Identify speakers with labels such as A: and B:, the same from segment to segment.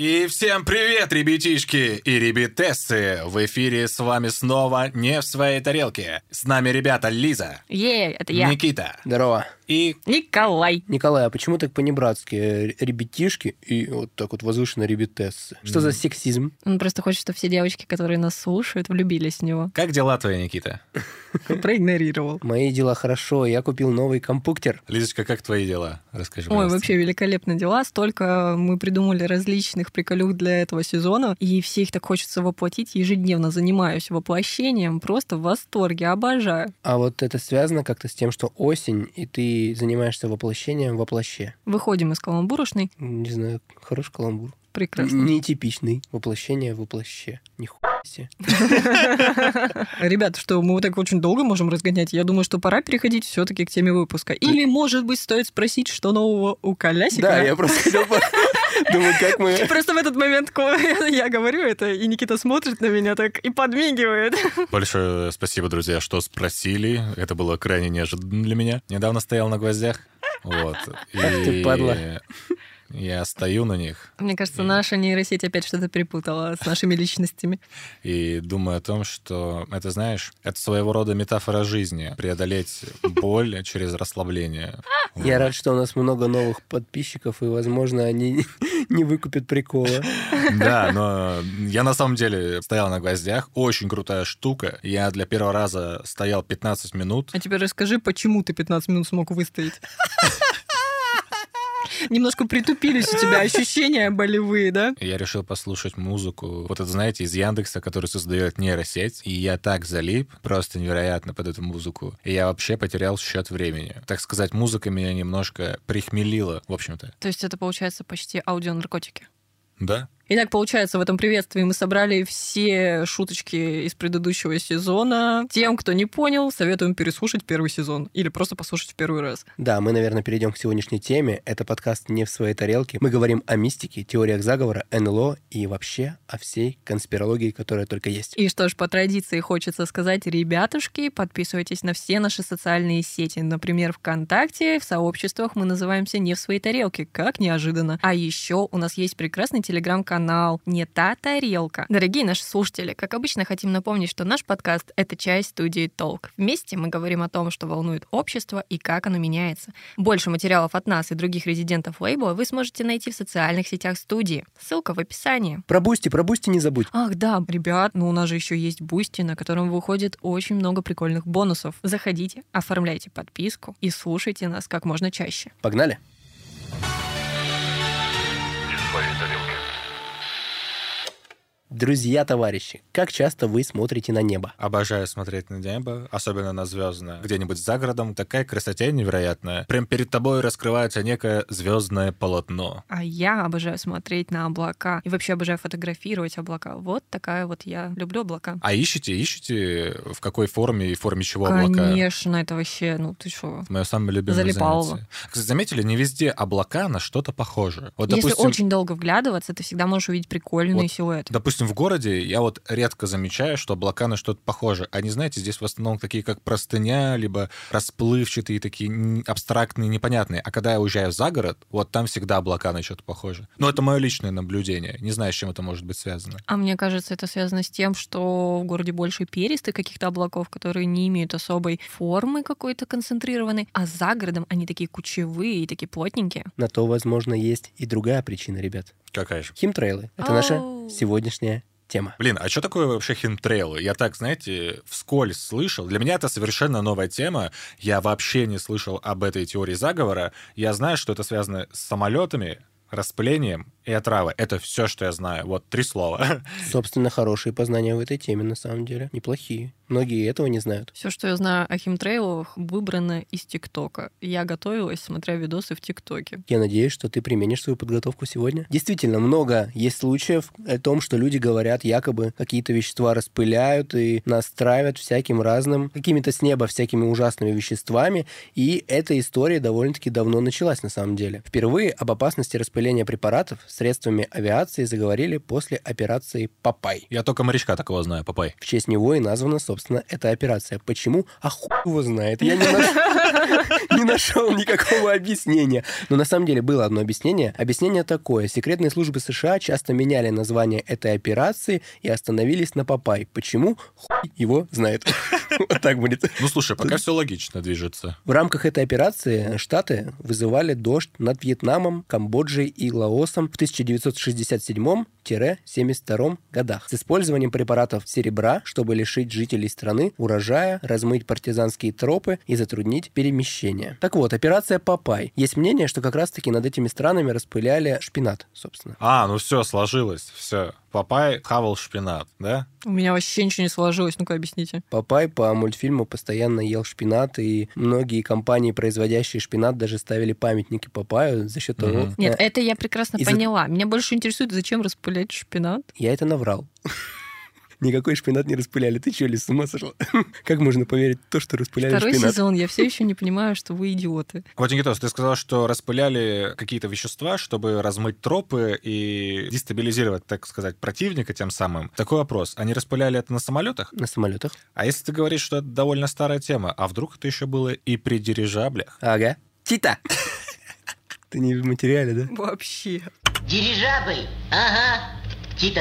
A: И всем привет, ребятишки и ребятессы! В эфире с вами снова «Не в своей тарелке». С нами ребята Лиза,
B: Е, это я.
A: Никита
C: Здорово.
A: и...
B: Николай.
C: Николай, а почему так по-небратски? Ребятишки и вот так вот возвышенно ребятессы. Что за сексизм?
B: Он просто хочет, чтобы все девочки, которые нас слушают, влюбились в него.
A: Как дела твои, Никита?
B: Проигнорировал.
C: Мои дела хорошо, я купил новый компуктер.
A: Лизочка, как твои дела? Расскажи,
B: Ой, вообще великолепно дела. Столько мы придумали различных приколюх для этого сезона, и все их так хочется воплотить. Ежедневно занимаюсь воплощением. Просто в восторге, обожаю.
C: А вот это связано как-то с тем, что осень, и ты занимаешься воплощением в воплоще.
B: Выходим из каламбурочной.
C: Не знаю, хороший каламбур.
B: Прекрасно.
C: Нетипичный. Воплощение в воплоще. Нихуя себе.
B: Ребят, что мы вот так очень долго можем разгонять? Я думаю, что пора переходить все-таки к теме выпуска. Или, может быть, стоит спросить, что нового у Колясика?
C: Да, я просто хотел Думаю, как мы...
B: Просто в этот момент ко- я говорю это, и Никита смотрит на меня так и подмигивает.
A: Большое спасибо, друзья, что спросили. Это было крайне неожиданно для меня. Недавно стоял на гвоздях. Вот.
C: Ах ты, падла.
A: Я стою на них
B: Мне кажется, наша нейросеть опять что-то перепутала с нашими личностями.
A: и думаю о том, что это, знаешь, это своего рода метафора жизни. Преодолеть боль через расслабление.
C: Я рад, что у нас много новых подписчиков, и, возможно, они не выкупят прикола.
A: Да, но я на самом деле стоял на гвоздях. Очень крутая штука. Я для первого раза стоял 15 минут.
B: А теперь расскажи, почему ты 15 минут смог выстоять? Немножко притупились у тебя ощущения болевые, да?
A: Я решил послушать музыку. Вот это, знаете, из Яндекса, который создает нейросеть. И я так залип, просто невероятно под эту музыку. И я вообще потерял счет времени. Так сказать, музыка меня немножко прихмелила, в общем-то.
B: То есть это получается почти аудионаркотики.
A: Да?
B: Итак, получается, в этом приветствии мы собрали все шуточки из предыдущего сезона. Тем, кто не понял, советуем переслушать первый сезон или просто послушать в первый раз.
C: Да, мы, наверное, перейдем к сегодняшней теме. Это подкаст «Не в своей тарелке». Мы говорим о мистике, теориях заговора, НЛО и вообще о всей конспирологии, которая только есть.
B: И что ж, по традиции хочется сказать, ребятушки, подписывайтесь на все наши социальные сети. Например, ВКонтакте, в сообществах мы называемся «Не в своей тарелке», как неожиданно. А еще у нас есть прекрасный телеграм-канал «Не та тарелка». Дорогие наши слушатели, как обычно, хотим напомнить, что наш подкаст — это часть студии «Толк». Вместе мы говорим о том, что волнует общество и как оно меняется. Больше материалов от нас и других резидентов лейбла вы сможете найти в социальных сетях студии. Ссылка в описании.
C: Про Бусти, про Бусти не забудь.
B: Ах, да, ребят, ну у нас же еще есть Бусти, на котором выходит очень много прикольных бонусов. Заходите, оформляйте подписку и слушайте нас как можно чаще.
C: Погнали? Друзья, товарищи, как часто вы смотрите на небо?
A: Обожаю смотреть на небо, особенно на звездное. Где-нибудь за городом такая красота невероятная. Прям перед тобой раскрывается некое звездное полотно.
B: А я обожаю смотреть на облака и вообще обожаю фотографировать облака. Вот такая вот я люблю облака.
A: А ищите, ищите, в какой форме и форме чего облака?
B: Конечно, это вообще, ну ты что?
A: Мое самое любимое
B: Залипалово.
A: занятие. Кстати, заметили, не везде облака на что-то похожи. Вот,
B: Если
A: допустим,
B: очень долго вглядываться, ты всегда можешь увидеть прикольные
A: Вот
B: силуэты.
A: Допустим, в городе я вот редко замечаю, что облака на что-то похожи. Они, знаете, здесь в основном такие, как простыня, либо расплывчатые, такие абстрактные, непонятные. А когда я уезжаю за город, вот там всегда облака на что-то похожи. Но это мое личное наблюдение. Не знаю, с чем это может быть связано.
B: А мне кажется, это связано с тем, что в городе больше перистых каких-то облаков, которые не имеют особой формы какой-то концентрированной, а за городом они такие кучевые и такие плотненькие.
C: На то, возможно, есть и другая причина, ребят.
A: Какая же?
C: Химтрейлы — это наша. Сегодняшняя тема.
A: Блин, а что такое вообще химтрейлы? Я так, знаете, вскользь слышал. Для меня это совершенно новая тема. Я вообще не слышал об этой теории заговора. Я знаю, что это связано с самолетами, распылением и отравы. Это все, что я знаю. Вот три слова.
C: Собственно, хорошие познания в этой теме, на самом деле. Неплохие. Многие этого не знают.
B: Все, что я знаю о химтрейлах, выбрано из ТикТока. Я готовилась, смотря видосы в ТикТоке.
C: Я надеюсь, что ты применишь свою подготовку сегодня. Действительно, много есть случаев о том, что люди говорят, якобы какие-то вещества распыляют и настраивают всяким разным, какими-то с неба всякими ужасными веществами. И эта история довольно-таки давно началась на самом деле. Впервые об опасности распыления препаратов средствами авиации заговорили после операции «Папай».
A: Я только морячка такого знаю, папай.
C: В честь него и названа, собственно, эта операция. Почему? А хуй его знает. Я не, наш- не нашел никакого объяснения. Но на самом деле было одно объяснение. Объяснение такое. Секретные службы США часто меняли название этой операции и остановились на Папай. Почему? Хуй его знает. Вот так будет.
A: Ну, слушай, пока все логично движется.
C: В рамках этой операции Штаты вызывали дождь над Вьетнамом, Камбоджей и Лаосом в 1967-72 годах с использованием препаратов серебра, чтобы лишить жителей страны урожая, размыть партизанские тропы и затруднить перемещение. Так вот, операция Папай. Есть мнение, что как раз-таки над этими странами распыляли шпинат, собственно.
A: А, ну все, сложилось, все. Папай хавал шпинат, да?
B: У меня вообще ничего не сложилось, ну-ка объясните.
C: Папай по мультфильму постоянно ел шпинат, и многие компании, производящие шпинат, даже ставили памятники Папаю за счет того...
A: Мгм.
B: Нет,
C: Э,
B: это я прекрасно
C: из-за-
B: поняла. Меня больше интересует, зачем распылять шпинат.
C: Я это наврал. Никакой шпинат не распыляли. Ты что, ли, с ума сошла? Как можно поверить в то, что распыляли
B: Второй
C: шпинат?
B: сезон, я все еще не понимаю, что вы идиоты.
A: Вот, Никитос, ты сказал, что распыляли какие-то вещества, чтобы размыть тропы и дестабилизировать, так сказать, противника тем самым. Такой вопрос. Они распыляли это на самолетах?
C: На самолетах.
A: А если ты говоришь, что это довольно старая тема, а вдруг это еще было и при дирижаблях?
C: Ага. Тита! Ты не в материале, да?
B: Вообще.
D: Дирижабль, ага, Тита.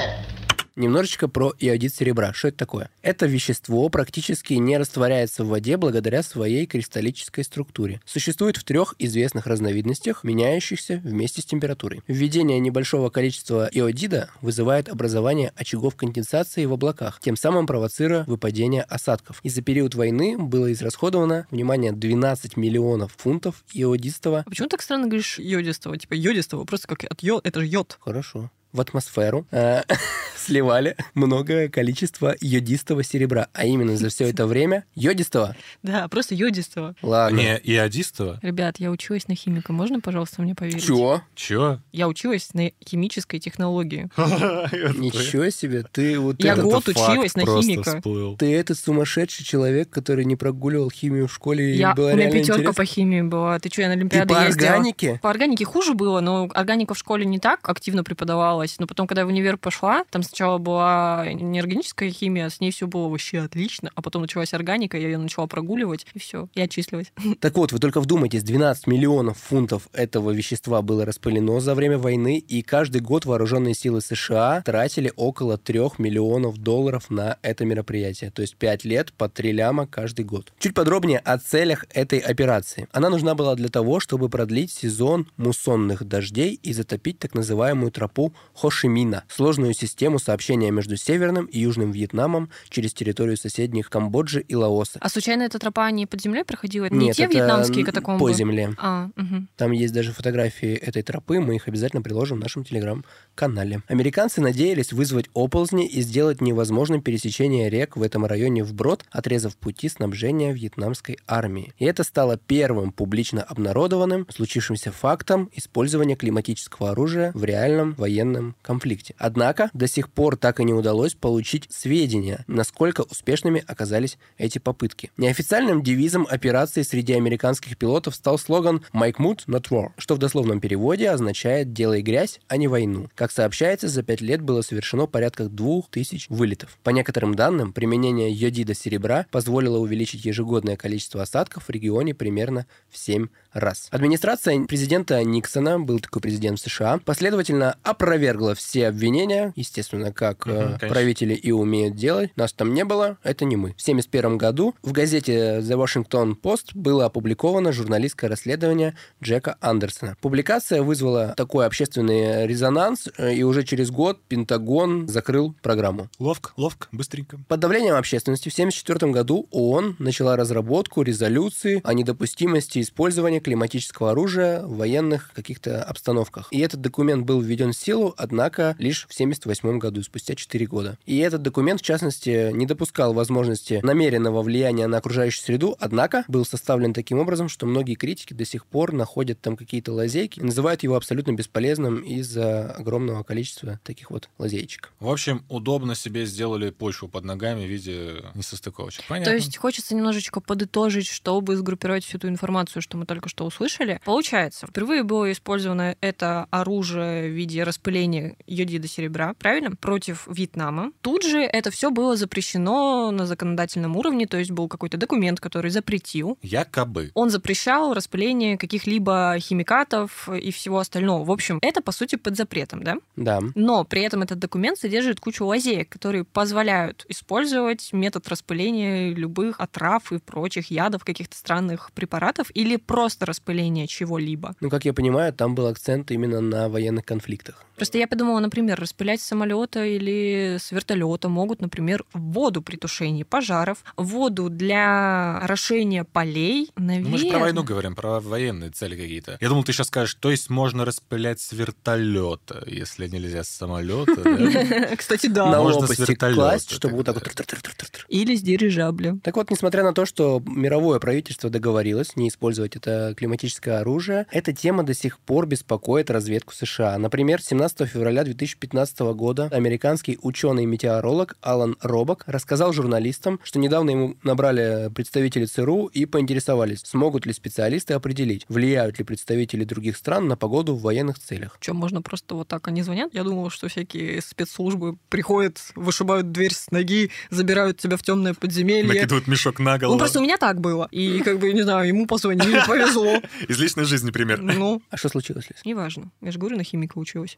C: Немножечко про иодид серебра. Что это такое? Это вещество практически не растворяется в воде благодаря своей кристаллической структуре. Существует в трех известных разновидностях, меняющихся вместе с температурой. Введение небольшого количества иодида вызывает образование очагов конденсации в облаках, тем самым провоцируя выпадение осадков. И за период войны было израсходовано, внимание, 12 миллионов фунтов иодистого
B: А почему так странно говоришь йодистого? Типа йодистого, просто как от йод, это же йод.
C: Хорошо. В атмосферу э, сливали многое количество йодистого серебра. А именно за все это время йодистого?
B: Да, просто йодистого.
C: Ладно.
A: Не иодистого?
B: Ребят, я училась на химика, можно, пожалуйста, мне поверить?
C: Чё?
A: Чё?
B: Я училась на химической технологии.
C: Ничего себе. Ты вот
B: Я год училась на
A: просто
B: химика.
C: Ты этот сумасшедший человек, который не прогуливал химию в школе и
B: Я,
C: было
B: у меня пятерка по химии была. Ты что, я на
C: И
B: Олимпиады
C: по
B: ездила?
C: органике?
B: По органике хуже было, но органика в школе не так активно преподавалась. Но потом, когда я в универ пошла, там сначала была неорганическая химия, с ней все было вообще отлично, а потом началась органика, я ее начала прогуливать, и все, и отчислилась.
C: Так вот, вы только вдумайтесь, 12 миллионов фунтов этого вещества было распылено за время войны, и каждый год вооруженные силы США тратили около 3 миллионов долларов на это мероприятие. То есть 5 лет по 3 ляма каждый год. Чуть подробнее о целях этой операции. Она нужна была для того, чтобы продлить сезон муссонных дождей и затопить так называемую тропу Хошимина, сложную систему сообщения между Северным и Южным Вьетнамом через территорию соседних Камбоджи и Лаоса.
B: А случайно эта тропа не под землей проходила? Это не
C: Нет,
B: те
C: это
B: вьетнамские катакомбы?
C: по земле.
B: А, мгм.
C: Там есть даже фотографии этой тропы, мы их обязательно приложим в нашем телеграм-канале. Американцы надеялись вызвать оползни и сделать невозможным пересечение рек в этом районе вброд, отрезав пути снабжения вьетнамской армии. И это стало первым публично обнародованным случившимся фактом использования климатического оружия в реальном военном конфликте. Однако до сих пор так и не удалось получить сведения, насколько успешными оказались эти попытки. Неофициальным девизом операции среди американских пилотов стал слоган «Make mood, not war», что в дословном переводе означает «делай грязь, а не войну». Как сообщается, за пять лет было совершено порядка двух тысяч вылетов. По некоторым данным, применение йодида серебра позволило увеличить ежегодное количество осадков в регионе примерно в 7 раз. Администрация президента Никсона, был такой президент в США, последовательно опровергла все обвинения, естественно, собственно, как э,
A: конечно.
C: правители и умеют делать. Нас там не было, это не мы. В 1971 году в газете The Washington Post было опубликовано журналистское расследование Джека Андерсона. Публикация вызвала такой общественный резонанс, э, и уже через год Пентагон закрыл программу.
A: Ловко, ловко, быстренько.
C: Под давлением общественности в 1974 году ООН начала разработку резолюции о недопустимости использования климатического оружия в военных каких-то обстановках. И этот документ был введен в силу, однако, лишь в 1978 году, спустя 4 года. И этот документ, в частности, не допускал возможности намеренного влияния на окружающую среду, однако был составлен таким образом, что многие критики до сих пор находят там какие-то лазейки и называют его абсолютно бесполезным из-за огромного количества таких вот лазеечек.
A: В общем, удобно себе сделали почву под ногами в виде несостыковочек. Понятно.
B: То есть хочется немножечко подытожить, чтобы сгруппировать всю эту информацию, что мы только что услышали. Получается, впервые было использовано это оружие в виде распыления йодида серебра, правильно? Против Вьетнама. Тут же это все было запрещено на законодательном уровне, то есть был какой-то документ, который запретил
A: Якобы.
B: он запрещал распыление каких-либо химикатов и всего остального. В общем, это, по сути, под запретом, да?
C: Да.
B: Но при этом этот документ содержит кучу лазеек, которые позволяют использовать метод распыления любых отрав и прочих ядов, каких-то странных препаратов или просто распыление чего-либо.
C: Ну, как я понимаю, там был акцент именно на военных конфликтах.
B: Просто я подумала, например, распылять самолета или с вертолета могут, например, воду при тушении пожаров, воду для орошения полей.
A: Ну, мы же про
B: Наверное.
A: войну говорим, про военные цели какие-то. Я думал, ты сейчас скажешь, то есть можно распылять с вертолета, если нельзя с самолета?
B: Кстати,
C: на
B: да.
A: можно с
C: лопасти
A: вертолета
C: класть, чтобы вот так вот...
B: Или с дирижабля.
C: Так вот, несмотря на то, что мировое правительство договорилось не использовать это климатическое оружие, эта тема до сих пор беспокоит разведку США. Например, 17 февраля 2015 года американский ученый-метеоролог Алан Робок рассказал журналистам, что недавно ему набрали представители ЦРУ и поинтересовались, смогут ли специалисты определить, влияют ли представители других стран на погоду в военных целях.
B: Что, можно просто вот так они звонят? Я думала, что всякие спецслужбы приходят, вышибают дверь с ноги, забирают тебя в темное подземелье.
A: Накидывают мешок на
B: Ну,
A: голову.
B: просто у меня так было. И, как бы, не знаю, ему позвонили, повезло.
A: Из личной жизни пример.
B: Ну,
C: А что случилось, Лиз?
B: неважно. Я же говорю, на химика училась.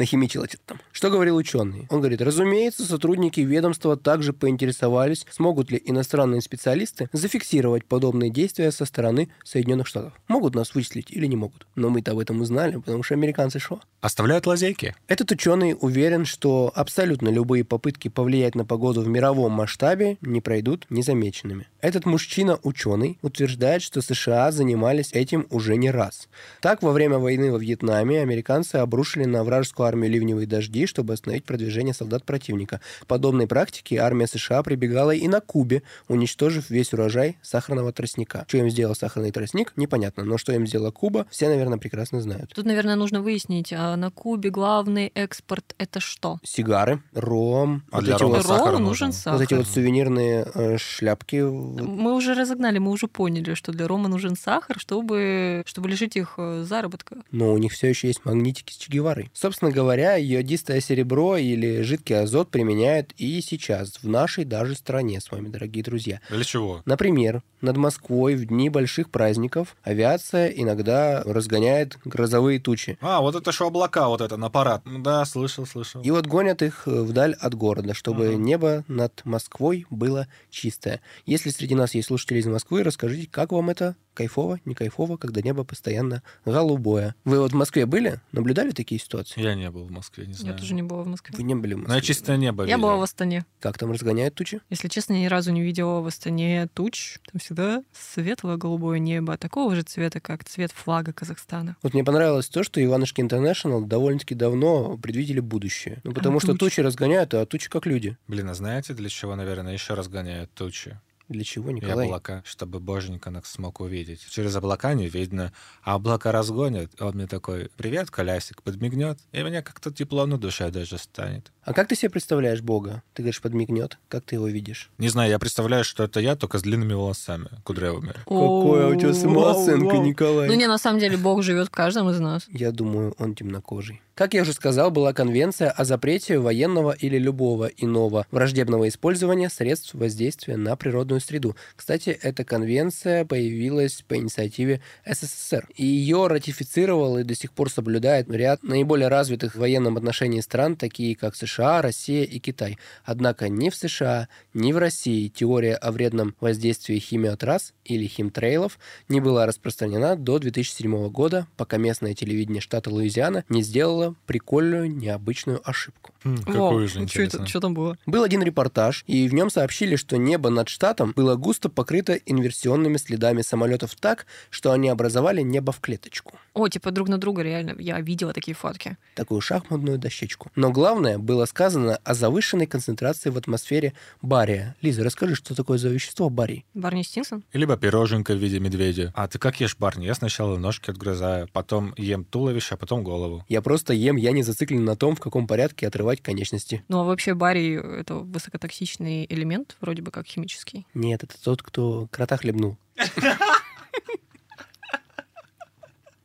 C: нахимичила что-то там. Что говорил ученый? Он говорит, разумеется, сотрудники ведомства также поинтересовались, смогут ли иностранные специалисты зафиксировать подобные действия со стороны Соединенных Штатов. Могут нас вычислить или не могут. Но мы-то об этом узнали, потому что американцы что?
A: Оставляют лазейки.
C: Этот ученый уверен, что абсолютно любые попытки повлиять на погоду в мировом масштабе не пройдут незамеченными. Этот мужчина-ученый утверждает, что США занимались этим уже не раз. Так, во время войны во Вьетнаме американцы обрушили на вражескую армию ливневые дожди, чтобы остановить продвижение солдат противника. К подобной практике армия США прибегала и на Кубе, уничтожив весь урожай сахарного тростника. Что им сделал сахарный тростник, непонятно, но что им сделала Куба, все, наверное, прекрасно знают.
B: Тут, наверное, нужно выяснить, а на Кубе главный экспорт это что?
C: Сигары, ром,
A: А
C: вот
A: для
C: эти
A: рома
C: вот
A: сахара
B: Рому
A: нужен.
B: нужен сахар.
C: Вот эти вот сувенирные э, шляпки.
B: Мы уже разогнали, мы уже поняли, что для Рома нужен сахар, чтобы, чтобы лишить их э, заработка.
C: Но у них все еще есть магнитики с Че Геварой. Собственно говоря, йодистое серебро или жидкий азот применяют и сейчас, в нашей даже стране с вами, дорогие друзья.
A: Для чего?
C: Например, над Москвой в дни больших праздников авиация иногда разгоняет грозовые тучи.
A: А, вот это что облака, вот это, на парад. Ну Да, слышал, слышал.
C: И вот гонят их э, вдаль от города, чтобы
A: Ага.
C: небо над Москвой было чистое. Если среди нас есть слушатели из Москвы, расскажите, как вам это? Кайфово, не кайфово, когда небо постоянно голубое. Вы вот в Москве были? Наблюдали такие ситуации?
A: Я не был в Москве, не знаю.
B: Я тоже не была в Москве.
C: Вы не были в Москве?
A: я чистое небо
B: Я
A: видел.
B: была в Астане.
C: Как там разгоняют тучи?
B: Если честно, я ни разу не видела в Астане туч. Там всегда светлое голубое небо, такого же цвета, как цвет флага Казахстана.
C: Вот мне понравилось то, что Иванушки Интернешнл довольно-таки давно предвидели будущее. Ну, потому
B: А,
C: что
B: тучи.
C: тучи разгоняют, а тучи как люди.
A: Блин, а знаете, для чего, наверное, еще разгоняют тучи?
C: Для чего,
A: И
C: Николай?
A: облака, чтобы боженька нас смог увидеть. Через облака не видно, а облака разгонят. Он мне такой, привет, колясик, подмигнет, и мне как-то тепло на душе даже станет.
C: А как ты себе представляешь Бога? Ты говоришь, подмигнет. Как ты его видишь?
A: Не знаю, я представляю, что это я, только с длинными волосами, кудрявыми.
C: Какая у тебя самооценка, Николай?
B: Ну не, на самом деле, Бог живет в каждом из нас.
C: Я думаю, он темнокожий. Как я уже сказал, была конвенция о запрете военного или любого иного враждебного использования средств воздействия на природную среду. Кстати, эта конвенция появилась по инициативе СССР. И ее ратифицировал и до сих пор соблюдает ряд наиболее развитых в военном отношении стран, такие как США, Россия и Китай. Однако ни в США, ни в России теория о вредном воздействии химиотрасс или химтрейлов не была распространена до 2007 года, пока местное телевидение штата Луизиана не сделало прикольную, необычную ошибку.
A: Какую же интересно.
B: Что там было?
C: Был один репортаж, и в нем сообщили, что небо над штатом было густо покрыто инверсионными следами самолетов так, что они образовали небо в клеточку.
B: О, типа друг на друга реально. Я видела такие фотки.
C: Такую шахматную дощечку. Но главное было сказано о завышенной концентрации в атмосфере бария. Лиза, расскажи, что такое за вещество барий?
B: Барни Стинсон?
A: Либо пироженка в виде медведя. А ты как ешь барни? Я сначала ножки отгрызаю, потом ем туловище, а потом голову.
C: Я просто ем, я не зациклен на том, в каком порядке отрывать конечности.
B: Ну, а вообще барий — это высокотоксичный элемент, вроде бы как химический.
C: Нет, это тот, кто крота хлебнул.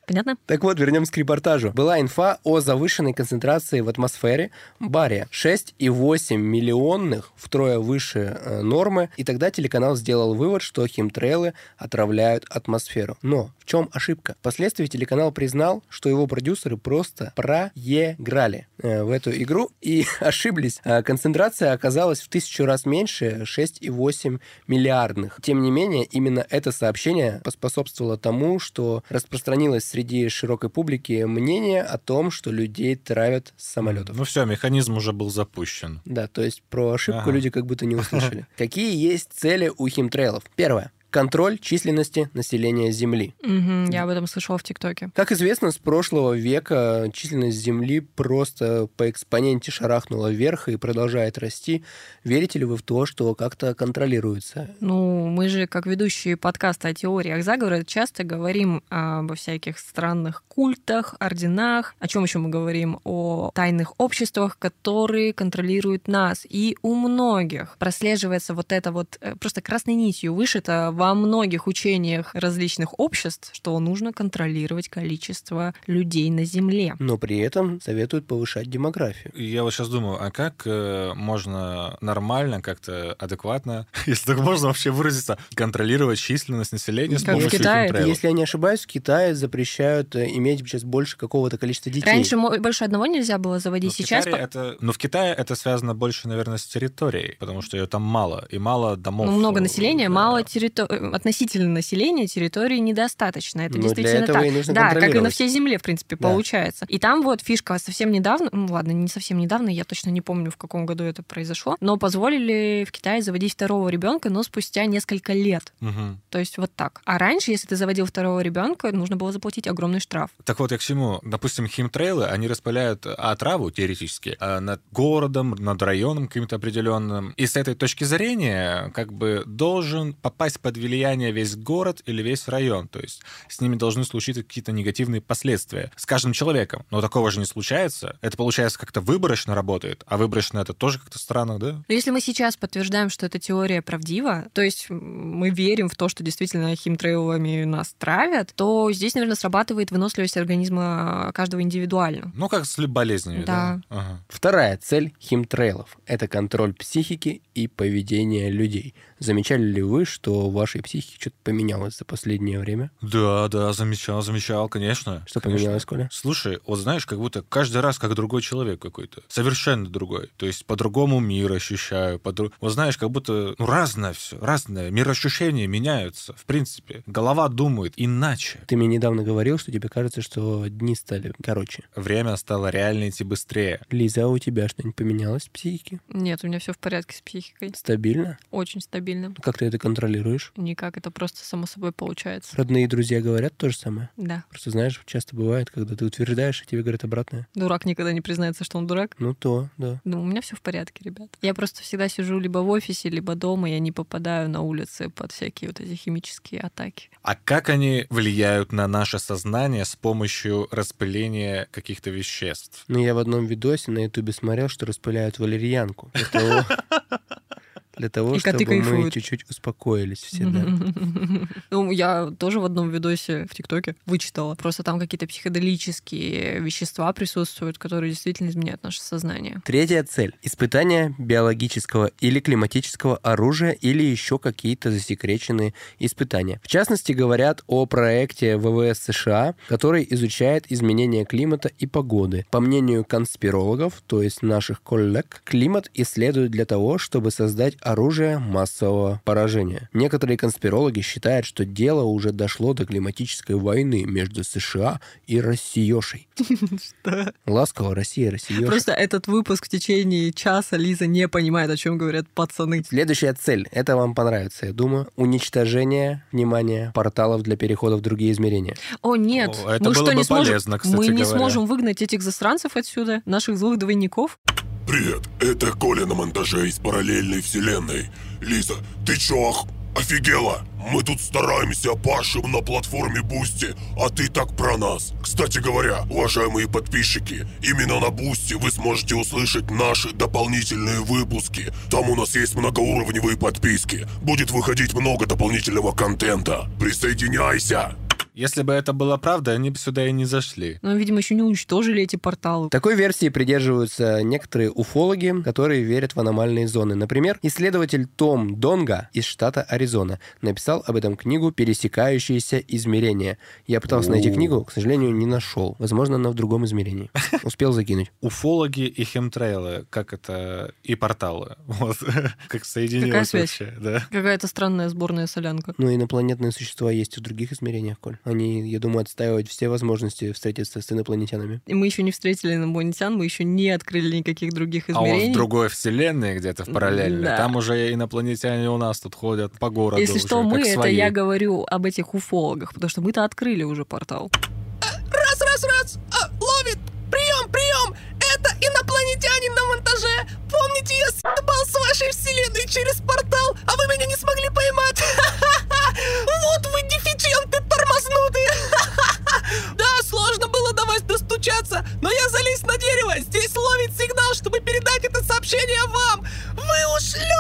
B: Понятно?
C: Так вот, вернемся к репортажу. Была инфа о завышенной концентрации в атмосфере бария. 6,8 миллионных, втрое выше э, нормы. И тогда телеканал сделал вывод, что химтрейлы отравляют атмосферу. Но в чем ошибка? Впоследствии телеканал признал, что его продюсеры просто проиграли э, в эту игру и ошиблись. А концентрация оказалась в тысячу раз меньше, 6,8 миллиардных. Тем не менее, именно это сообщение поспособствовало тому, что распространилось среди широкой публики мнение о том, что людей травят с самолетов.
A: Ну все, механизм уже был запущен.
C: Да, то есть про ошибку
A: Ага.
C: люди как будто не услышали. Какие есть цели у химтрейлов? Первое. Контроль численности населения Земли.
B: Мгм, я об этом слышала в ТикТоке.
C: Как известно, с прошлого века численность Земли просто по экспоненте шарахнула вверх и продолжает расти. Верите ли вы в то, что как-то контролируется?
B: Ну, мы же, как ведущие подкаста о теориях заговора, часто говорим обо всяких странных культах, орденах. О чем еще мы говорим? О тайных обществах, которые контролируют нас. И у многих прослеживается вот это вот э, просто красной нитью вышито во многих учениях различных обществ, что нужно контролировать количество людей на Земле.
C: Но при этом советуют повышать демографию.
A: Я вот сейчас думаю, а как э, можно нормально, как-то адекватно, если так можно вообще выразиться, контролировать численность населения с
B: Как в
A: помощью
B: Китае.
C: Если я не ошибаюсь, в Китае запрещают э, иметь сейчас больше какого-то количества детей.
B: Раньше больше одного нельзя было
A: Но
B: заводить,
A: в
B: сейчас...
A: Китае это, но в Китае это связано больше, наверное, с территорией, потому что ее там мало, и мало домов.
B: Ну, много
A: э,
B: населения,
A: да.
B: мало территории, относительно населения территории недостаточно. Это
C: Ну,
B: действительно так.
C: и нужно
B: да, как и на всей земле, в принципе,
C: Да.
B: получается. И там вот фишка совсем недавно, ну ладно, не совсем недавно, я точно не помню, в каком году это произошло, но позволили в Китае заводить второго ребенка, но спустя несколько лет.
A: Мгм.
B: То есть вот так. А раньше, если ты заводил второго ребенка, нужно было заплатить огромный штраф.
A: Так вот, я к чему? Допустим, химтрейлы, они распыляют отраву теоретически а, над городом, над районом каким-то определенным. И с этой точки зрения как бы должен попасть под влияние весь город или весь район. То есть с ними должны случиться какие-то негативные последствия с каждым человеком. Но такого же не случается. Это, получается, как-то выборочно работает. А выборочно это тоже как-то странно, да?
B: Но если мы сейчас подтверждаем, что эта теория правдива, то есть мы верим в то, что действительно химтрейлами нас травят, то здесь, наверное, срабатывает выносливость организма каждого индивидуально.
A: Ну, как с болезнями, да?
B: Да.
A: Ага.
C: Вторая цель химтрейлов – это контроль психики и поведения людей. Замечали ли вы, что в вашей психике что-то поменялось за последнее время?
A: Да, да, замечал, замечал, конечно.
C: Что
A: конечно.
C: поменялось, Коля?
A: Слушай, вот знаешь, как будто каждый раз как другой человек какой-то. Совершенно другой. То есть по-другому мир ощущаю. По вот знаешь, как будто ну, разное все, разное. Мироощущения меняются, в принципе. Голова думает иначе.
C: Ты мне недавно говорил, что тебе кажется, что дни стали короче.
A: Время стало реально идти быстрее.
C: Лиза, а у тебя что-нибудь поменялось в психике?
B: Нет, у меня все в порядке с психикой.
C: Стабильно?
B: Очень стабильно.
C: Как ты это контролируешь?
B: Никак, это просто само собой получается.
C: Родные друзья говорят то же самое?
B: Да.
C: Просто знаешь, часто бывает, когда ты утверждаешь, и тебе говорят обратное.
B: Дурак никогда не признается, что он дурак.
C: Ну то, да.
B: Ну, у меня все в порядке, ребят. Я просто всегда сижу либо в офисе, либо дома, я не попадаю на улице под всякие вот эти химические атаки.
A: А как они влияют на наше сознание с помощью распыления каких-то веществ?
C: Ну, я в одном видосе на ютубе смотрел, что распыляют валерьянку. Для того,
B: И
C: чтобы мы чуть-чуть успокоились все, да.
B: Ну, я тоже в одном видосе в ТикТоке вычитала. Просто там какие-то психоделические вещества присутствуют, которые действительно изменяют наше сознание.
C: Третья цель. Испытание биологического или климатического оружия или еще какие-то засекреченные испытания. В частности, говорят о проекте ВВС США, который изучает изменения климата и погоды. По мнению конспирологов, то есть наших коллег, климат исследуют для того, чтобы создать оружие массового поражения. Некоторые конспирологи считают, что дело уже дошло до климатической войны между США и Россиешей. Ласково, Россия, Россиеша.
B: Просто этот выпуск в течение часа Лиза не понимает, о чем говорят пацаны.
C: Следующая цель, это вам понравится, я думаю, уничтожение, внимание, порталов для перехода в другие измерения.
B: О, нет.
A: О, это
B: мы
A: было
B: что,
A: бы
B: не сможем...
A: полезно, кстати
B: Мы не
A: говоря.
B: сможем выгнать этих застранцев отсюда, наших злых двойников?
E: Привет, это Коля на монтаже из параллельной вселенной. Лиза, ты чё, ох- офигела? Мы тут стараемся, пашем на платформе Boosty, а ты так про нас. Кстати говоря, уважаемые подписчики, именно на Boosty вы сможете услышать наши дополнительные выпуски. Там у нас есть многоуровневые подписки. Будет выходить много дополнительного контента. Присоединяйся!
A: Если бы это была правда, они бы сюда и не зашли.
B: Но, видимо, еще не уничтожили эти порталы.
C: Такой версии придерживаются некоторые уфологи, которые верят в аномальные зоны. Например, исследователь Том Донга из штата Аризона написал об этом книгу «Пересекающиеся измерения». Я пытался найти книгу, к сожалению, не нашел. Возможно, она в другом измерении. Успел закинуть.
A: Уфологи и хемтрейлы, как это, и порталы. Вот, как соединилось вообще, да.
B: Какая-то странная сборная солянка.
C: Ну, инопланетные существа есть в других измерениях, Коль. Они, я думаю, отстаивают все возможности встретиться с инопланетянами.
B: И мы еще не встретили инопланетян, мы еще не открыли никаких других
A: А вот
B: измерений.
A: в другой вселенной где-то в параллельной,
B: Да.
A: там уже инопланетяне у нас тут ходят по городу
B: Если
A: уже,
B: что, мы,
A: как
B: это
A: свои.
B: я говорю об этих уфологах, потому что мы-то открыли уже портал.
F: Раз, раз, раз! А, ловит! Прием, прием! Это инопланетянин на монтаже! Помните, я съебал с вашей вселенной через портал, а вы меня не смогли поймать? Вот вы дефициенты тормознутые! Да, сложно было до вас достучаться, но я залез на дерево, здесь ловит сигнал, чтобы передать это сообщение вам! Вы ушлепки!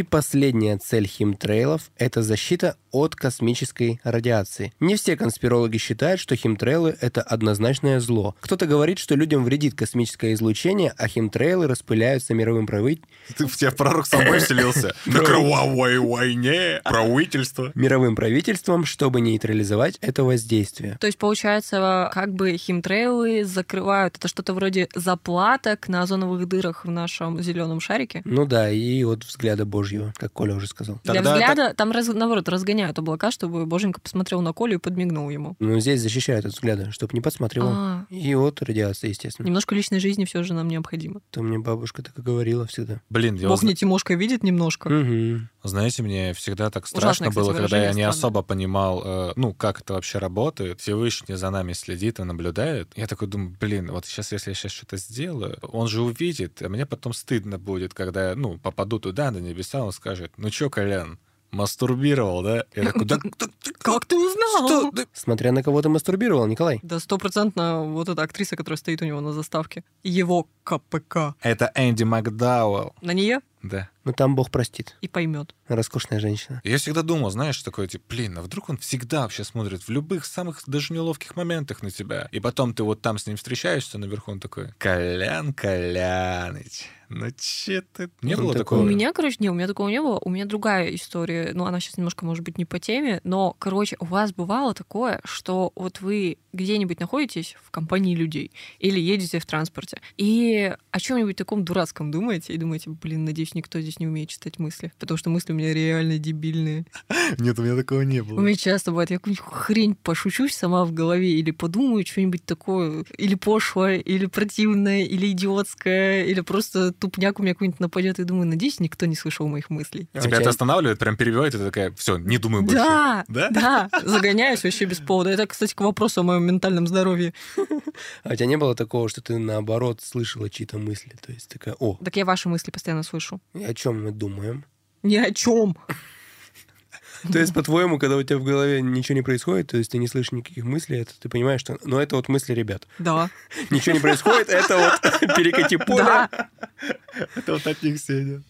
C: И последняя цель химтрейлов — это защита от космической радиации. Не все конспирологи считают, что химтрейлы — это однозначное зло. Кто-то говорит, что людям вредит космическое излучение, а химтрейлы распыляются мировым правы-
A: Ты в тебя пророк самой вселился. На кровавой войне, правительство.
C: мировым правительством, чтобы нейтрализовать это воздействие.
B: То есть, получается, как бы химтрейлы закрывают. Это что-то вроде заплаток на озоновых дырах в нашем зеленом шарике.
C: Ну да, и от взгляда Божьего, как Коля уже сказал.
B: Для
A: Тогда
B: взгляда там, раз- наоборот, разгоняют облака, чтобы Боженька посмотрел на Колю и подмигнул ему.
C: Ну, здесь защищают от взгляда, чтобы не подсматривал.
B: А,
C: И от радиации, естественно.
B: немножко личной жизни все же нам необходимо.
C: То мне бабушка так и говорила всегда.
A: Блин, я
B: Бог не Тимошка видит немножко.
C: Мгм.
A: Знаете, мне всегда так
B: Ужасное,
A: страшно
B: кстати,
A: было, когда я не особо понимал, э, ну, как это вообще работает. Всевышний за нами следит и наблюдает. Я такой думаю, блин, вот сейчас, если я сейчас что-то сделаю, он же увидит, а мне потом стыдно будет, когда я, ну, попаду туда, на небеса, он скажет, ну чё, Колян, мастурбировал, да? Я такой, да, да, да,
B: Как ты узнал?
A: что? Да
C: Смотря на кого ты мастурбировал, Николай.
B: Да стопроцентно вот эта актриса, которая стоит у него на заставке. Его КПК.
A: Это Энди Макдауэлл.
B: На нее
A: Да.
C: Ну там Бог простит.
B: и поймет.
C: Роскошная женщина.
A: Я всегда думал, знаешь, такой, типа, блин, а вдруг он всегда вообще смотрит в любых самых даже неловких моментах на тебя. И потом ты вот там с ним встречаешься наверху, он такой, Колян Коляныч, ну че ты... Не
C: Он
A: было
C: такой,
A: такого?
B: У меня, короче, не, у меня такого не было. У меня другая история. Ну, она сейчас немножко, может быть, не по теме, но, короче, у вас бывало такое, что вот вы где-нибудь находитесь в компании людей или едете в транспорте и о чем-нибудь таком дурацком думаете и думаете, блин, надеюсь, никто здесь не умеет читать мысли, потому что мысли у меня реально дебильные.
A: Нет, у меня такого не
B: У
A: было.
B: меня часто бывает, я какую-нибудь хрень пошучусь сама в голове или подумаю что-нибудь такое, или пошлое, или противное, или идиотское, или просто тупняк у меня какой-нибудь нападет, и думаю, надеюсь, никто не слышал моих мыслей.
C: У
A: Тебя это останавливает, прям перебивает, и ты такая, все, не думай больше.
B: Да,
A: Да?
B: да, загоняюсь вообще без повода. Это, кстати, к вопросу о моем ментальном здоровье.
C: А у тебя не было такого, что ты наоборот слышала чьи-то мысли? То есть такая, о,
B: Так я ваши мысли постоянно слышу.
C: о чем мы думаем?
B: Ни о чем.
C: То есть, по-твоему, когда у тебя в голове ничего не происходит, то есть ты не слышишь никаких мыслей, это ты понимаешь, что... Ну, это вот мысли ребят.
B: Да.
C: Ничего не происходит, это вот перекати поле.
B: Да.
A: Это вот от них все идет.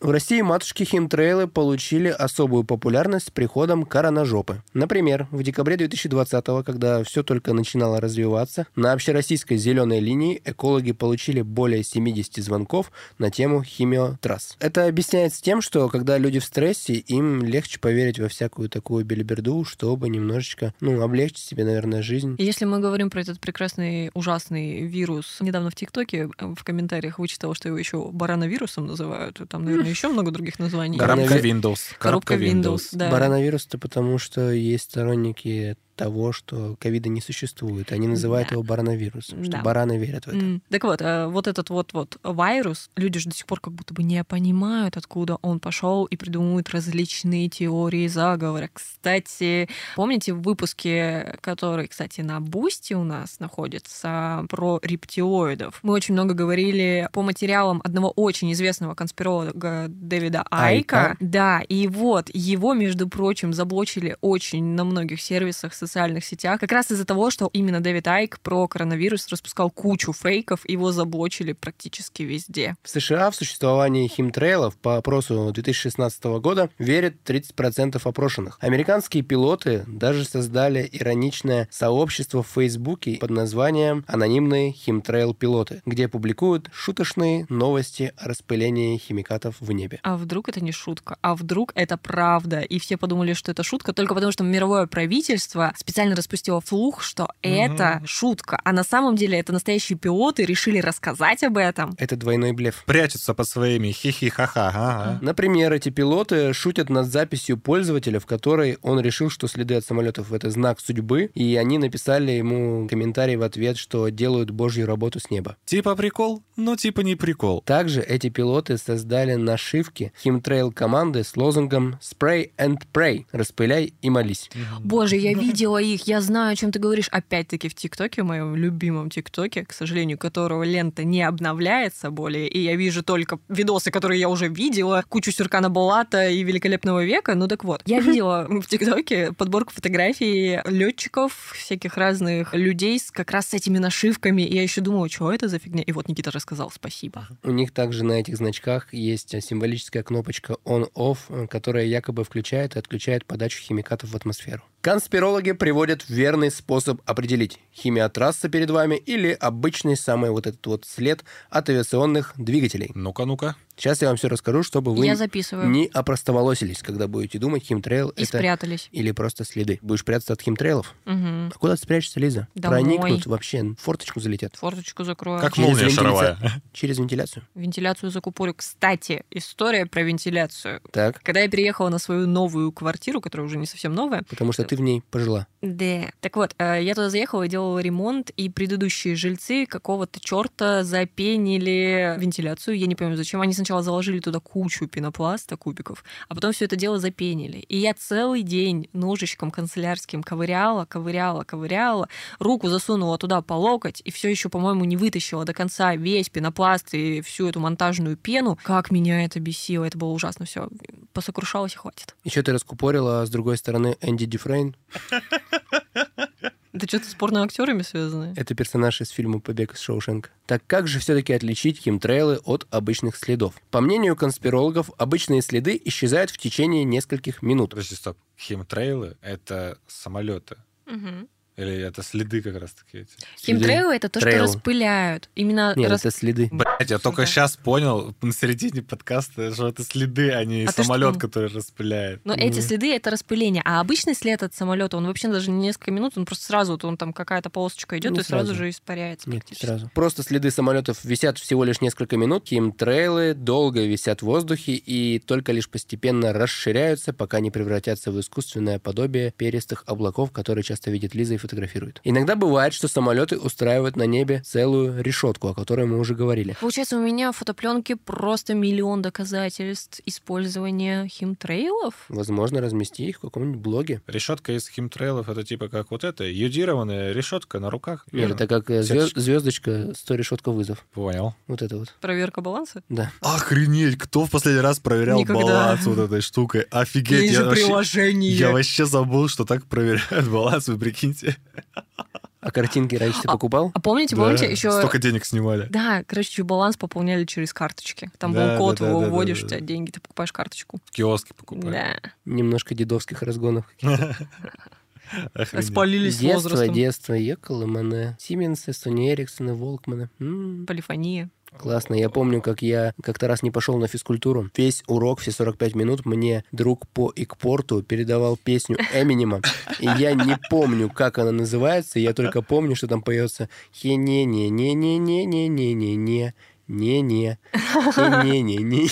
C: В России матушки химтрейлы получили особую популярность с приходом коронажопы. Например, в декабре 2020 когда все только начинало развиваться, на общероссийской зеленой линии экологи получили более 70 звонков на тему химиотрасс. Это объясняется тем, что когда люди в стрессе, им легче поверить во всякую такую белиберду, чтобы немножечко, ну, облегчить себе, наверное, жизнь.
B: Если мы говорим про этот прекрасный, ужасный вирус, недавно в ТикТоке э, в комментариях вычитала, что его еще барановирусом называют. Там, наверное, еще много других названий.
A: Коробка Windows.
B: Коробка Windows, да.
C: Барановирус-то потому, что есть сторонники того, что ковида не существует. Они называют
B: Да.
C: его барановирусом, что
B: Да.
C: бараны верят в это.
B: М, Так вот, э, вот этот вот вот вирус, люди же до сих пор как будто бы не понимают, откуда он пошел, и придумывают различные теории заговора. Кстати, помните в выпуске, который, кстати, на Boosty у нас находится, про рептилоидов? Мы очень много говорили по материалам одного очень известного конспиролога Дэвида Айка.
C: Айка.
B: Да, и вот его, между прочим, заблочили очень на многих сервисах, социальных сетях, как раз из-за того, что именно Дэвид Айк про коронавирус распускал кучу фейков, его заблочили практически везде.
C: В США в существование химтрейлов по опросу 2016 года верят 30% опрошенных. Американские пилоты даже создали ироничное сообщество в Фейсбуке под названием «Анонимные химтрейл-пилоты», где публикуют шуточные новости о распылении химикатов в небе.
B: А вдруг это не шутка? А вдруг это правда? И все подумали, что это шутка только потому, что мировое правительство специально распустило флух, что это шутка. А на самом деле это настоящие пилоты решили рассказать об этом.
C: Это двойной блеф.
A: Прячутся под своими хихи-ха-ха. ага.
C: Например, эти пилоты шутят над записью пользователя, в которой он решил, что следы от самолетов это знак судьбы, и они написали ему комментарий в ответ, что делают божью работу с неба.
A: Типа прикол, но типа не прикол.
C: Также эти пилоты создали нашивки химтрейл команды с лозунгом «Spray and pray» — «Распыляй и молись».
B: Боже, я видела их, я знаю, о чем ты говоришь. Опять-таки в ТикТоке, в моем любимом ТикТоке, к сожалению, которого лента не обновляется более, и я вижу только видосы, которые я уже видела, кучу Серкана Болата и Великолепного века. Ну так вот, я видела в ТикТоке подборку фотографий летчиков, всяких разных людей с как раз с этими нашивками. И я еще думала, что это за фигня? И вот Никита рассказал, спасибо.
C: У них также на этих значках есть символическая кнопочка on-off, э, которая якобы включает и отключает подачу химикатов в атмосферу. Конспирологи приводят верный способ определить, химиотрасса перед вами или обычный самый вот этот вот след от авиационных двигателей.
A: Ну-ка, ну-ка.
C: Сейчас я вам все расскажу, чтобы вы
B: Я записываю.
C: не опростоволосились, когда будете думать, химтрейл
B: И
C: это
B: спрятались.
C: или просто следы. Будешь прятаться от химтрейлов?
B: Мгм.
C: А куда ты спрячешься, Лиза?
B: Домой.
C: Проникнут вообще, в форточку залетят.
B: Форточку закрою.
A: Как
C: Через
A: молния шаровая.
C: Через вентиляцию.
B: Вентиляцию закупорю. Кстати, история про вентиляцию.
C: Так,
B: Когда я переехала на свою новую квартиру, которая уже не совсем новая,
C: потому что ты в ней пожила.
B: да. Так вот, э, я туда заехала и делала ремонт, и предыдущие жильцы какого-то черта запенили вентиляцию. Я не понимаю, зачем. Они сначала заложили туда кучу пенопласта, кубиков, а потом все это дело запенили. И я целый день ножичком канцелярским ковыряла, ковыряла, ковыряла, руку засунула туда по локоть, и все еще, по-моему, не вытащила до конца весь пенопласт и всю эту монтажную пену. Как меня это бесило, это было ужасно. Все, посокрушалась и хватит.
C: Еще ты раскупорила, а с другой стороны Энди Дюфрейн.
B: Это что-то с порно-актерами связано?
C: Это персонаж из фильма «Побег из Шоушенка». Так как же все-таки отличить химтрейлы от обычных следов? По мнению конспирологов, обычные следы исчезают в течение нескольких минут.
A: Подожди, стоп. Химтрейлы — это самолеты.
B: Мгм.
A: Или это следы как раз таки эти?
B: Химтрейлы — это то,
C: Trail.
B: что распыляют. Именно
C: Нет,
B: рас-
C: это следы.
A: Блять, я только
B: да.
A: сейчас понял на середине подкаста, что это следы, а не
B: А
A: самолет,
B: что?
A: который распыляет.
B: Но эти следы — это распыление. А обычный след от самолета, он вообще даже не несколько минут, он просто сразу, вот он там какая-то полосочка идет
C: Не
B: и сразу
C: сразу.
B: же испаряется.
C: Нет, не сразу. Просто следы самолетов висят всего лишь несколько минут, химтрейлы долго висят в воздухе и только лишь постепенно расширяются, пока не превратятся в искусственное подобие перистых облаков, которые часто видит Лиза и фотографирует. Иногда бывает, что самолеты устраивают на небе целую решетку, о которой мы уже говорили.
B: Получается, у меня в фотопленке просто миллион доказательств использования химтрейлов.
C: Возможно, размести их в каком-нибудь блоге.
A: Решетка из химтрейлов это типа как вот это, юдированная решетка на руках.
C: Нет, это как э, звезд- звездочка, 100 решетка вызов.
A: Понял.
C: Вот это вот.
B: Проверка баланса?
C: Да.
A: Охренеть, кто в последний раз проверял
B: Никогда.
A: баланс вот этой штукой? Офигеть, я вообще, я вообще забыл, что так проверяют баланс, вы прикиньте.
C: А картинки раньше ты
B: А-
C: покупал?
B: А помните,
A: Да,
B: помните, еще...
A: Столько денег снимали.
B: Да, короче, баланс пополняли через карточки. Там
A: Да,
B: был код,
A: да,
B: его
A: да, да,
B: вводишь,
A: да,
B: у тебя
A: да.
B: деньги, ты покупаешь карточку.
A: В киоске покупали.
B: Да.
C: Немножко дедовских разгонов.
A: Охренеть.
B: Распалились с
C: Детство,
B: возрастом.
C: детство, ехал мене. Сименсы, Сони Эриксона, Волкмана.
B: Полифония.
C: Классно. Я помню, как я как-то раз не пошел на физкультуру. Весь урок, все 45 минут, мне друг по Икпорту передавал песню Эминема. И я не помню, как она называется. Я только помню, что там поется хе-не-не-не-не-не-не-не-не. Не-не. Не-не-не-не.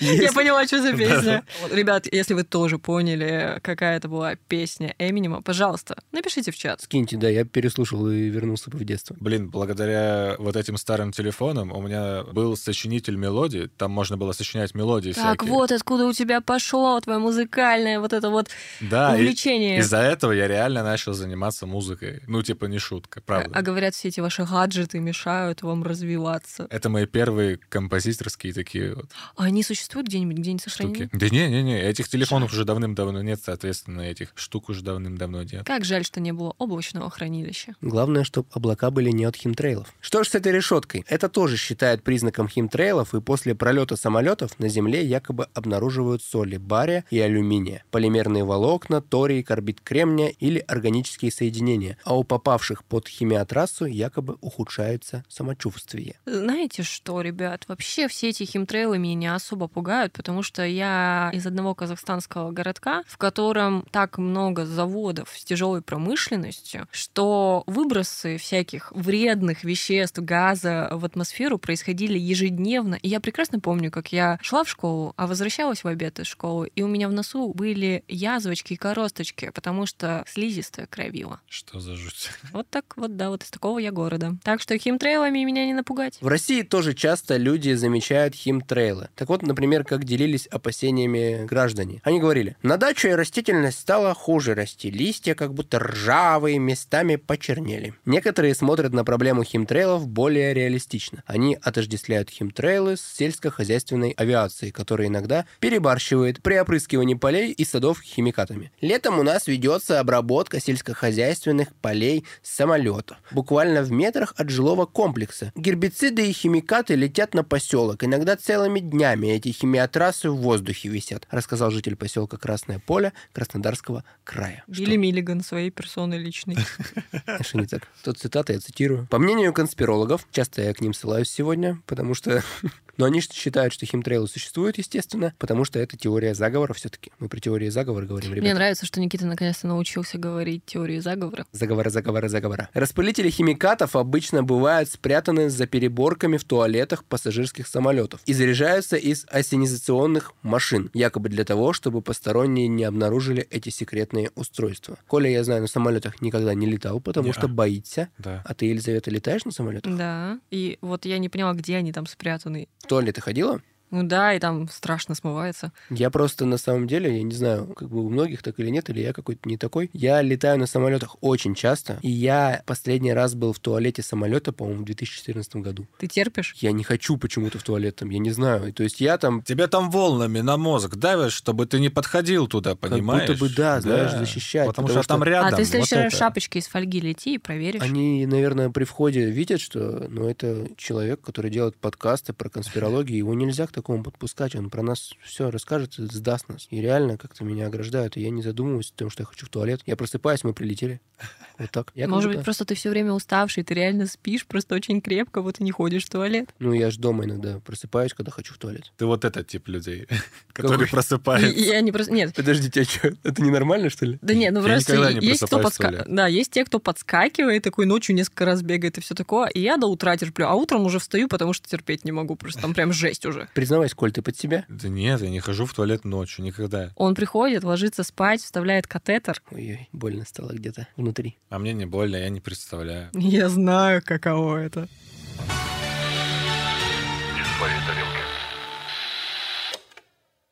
B: Я поняла, что за песня. Ребят, если вы тоже поняли, какая это была песня Эминема, пожалуйста, напишите в чат.
C: Скиньте, да, я переслушал и вернулся бы в детство.
A: Блин, благодаря вот этим старым телефонам у меня был сочинитель мелодий, там можно было сочинять мелодии
B: Так
A: всякие.
B: вот, откуда у тебя пошло твое музыкальное вот это вот
A: да, и
B: увлечение.
A: из-за этого я реально начал заниматься музыкой. Ну, типа, не шутка, правда.
B: А говорят, все эти ваши гаджеты мешают вам развиваться.
A: Это мои первые композиторские такие вот
B: А они существуют где-нибудь, где-нибудь сохранены?
A: штуки. Да не-не-не, этих телефонов уже давным-давно нет, соответственно, этих штук уже давным-давно нет.
B: Как жаль, что не было облачного хранилища.
C: Главное, чтобы облака были не от химтрейлов. Что ж с этой решеткой? Это тоже считают признаком химтрейлов, и после пролета самолетов на Земле якобы обнаруживают соли бария и алюминия, полимерные волокна, торий, карбид кремния или органические соединения, а у попавших под химиотрассу якобы ухудшается самочувствие.
B: Знаете что, ребят, вообще все эти химтрейлы меня не особо пугают, потому что я из одного казахстанского городка, в котором так много заводов с тяжелой промышленностью, что выбросы всяких вредных веществ, газа в атмосферу происходили ежедневно. И я прекрасно помню, как я шла в школу, а возвращалась в обед из школы, и у меня в носу были язвочки и коросточки, потому что слизистая кровила.
A: Что за жуть?
B: Вот так вот, да, вот из такого я города. Так что химтрейлами меня не напугать.
C: В России тоже часто люди замечают химтрейлы. Так вот, например, как делились опасениями граждане. Они говорили, на даче растительность стала хуже расти, листья как будто ржавые, местами почернели. Некоторые смотрят на проблему химтрейлов более реалистично. Они отождествляют химтрейлы с сельскохозяйственной авиацией, которая иногда перебарщивает при опрыскивании полей и садов химикатами. Летом у нас ведется обработка сельскохозяйственных полей самолетов, буквально в метрах от жилого комплекса. Гербициды и химикаты летят на поселок, иногда целыми днями эти химиотрассы в воздухе висят, рассказал житель поселка Красное Поле Краснодарского края.
B: Билли Миллиган своей персоной личной.
C: Что, что не так? Тут цитата, я цитирую. По мнению конспирологов, часто я к ним ссылаюсь сегодня, потому что... Но они считают, что химтрейлы существуют, естественно, потому что это теория заговора все-таки. Мы про теории заговора говорим,
B: Мне
C: ребята.
B: нравится, что Никита наконец-то научился говорить теорию заговора.
C: Заговора, заговора, заговора. Распылители химикатов обычно бывают спрятаны за переборками в туалетах пассажирских самолетов и заряжаются из ассенизационных машин, якобы для того, чтобы посторонние не обнаружили эти секретные устройства. Коля, я знаю, на самолетах никогда не летал, потому
A: Не-а.
C: что боится.
A: Да.
C: А ты, Елизавета, летаешь на самолетах?
B: Да. И вот я не поняла, где они там спрятаны.
C: В туалет ты ходила?
B: Ну да, и там страшно смывается.
C: Я просто на самом деле, я не знаю, как бы у многих так или нет, или я какой-то не такой. Я летаю на самолетах очень часто, и я последний раз был в туалете самолета, по-моему, в 2014 году.
B: Ты терпишь?
C: Я не хочу почему-то в туалет там, я не знаю. То есть я там
A: Тебе там волнами на мозг давят, чтобы ты не подходил туда, понимаешь?
C: будто бы, да, знаешь, защищать,
A: Потому,
C: потому
A: что, там
C: что-
A: рядом.
B: а ты в
A: вот
B: следующий раз в
A: это.
B: шапочке из фольги лети и проверишь.
C: они, наверное, при входе видят, что ну, это человек, который делает подкасты про конспирологию, его нельзя к такому подпускать, он про нас все расскажет и сдаст нас. И реально как-то меня ограждают, и я не задумываюсь о том, что я хочу в туалет. Я просыпаюсь, мы прилетели. Вот так. Я
B: Может быть, просто ты все время уставший, ты реально спишь, просто очень крепко, вот и не ходишь в туалет.
C: Ну, я же дома иногда просыпаюсь, когда хочу в туалет.
A: Ты вот этот тип людей, который просыпается.
B: Я не просто... Нет,
C: Подождите, а что, это ненормально, что ли?
B: Да нет, ну просто есть кто
A: просыпаюсь в
B: подска...
A: туалет.
B: Да, есть те, кто подскакивает, такой ночью несколько раз бегает и все такое. И я до утра терплю, а утром уже встаю, потому что терпеть не могу. Просто там прям жесть уже.
C: Признавайся, Коль, ты под себя?
A: Да нет, я не хожу в туалет ночью, никогда.
B: Он приходит, ложится спать, вставляет катетер.
C: Ой-ой, больно стало где-то внутри.
A: А мне не больно, я не представляю.
B: Я знаю, каково это.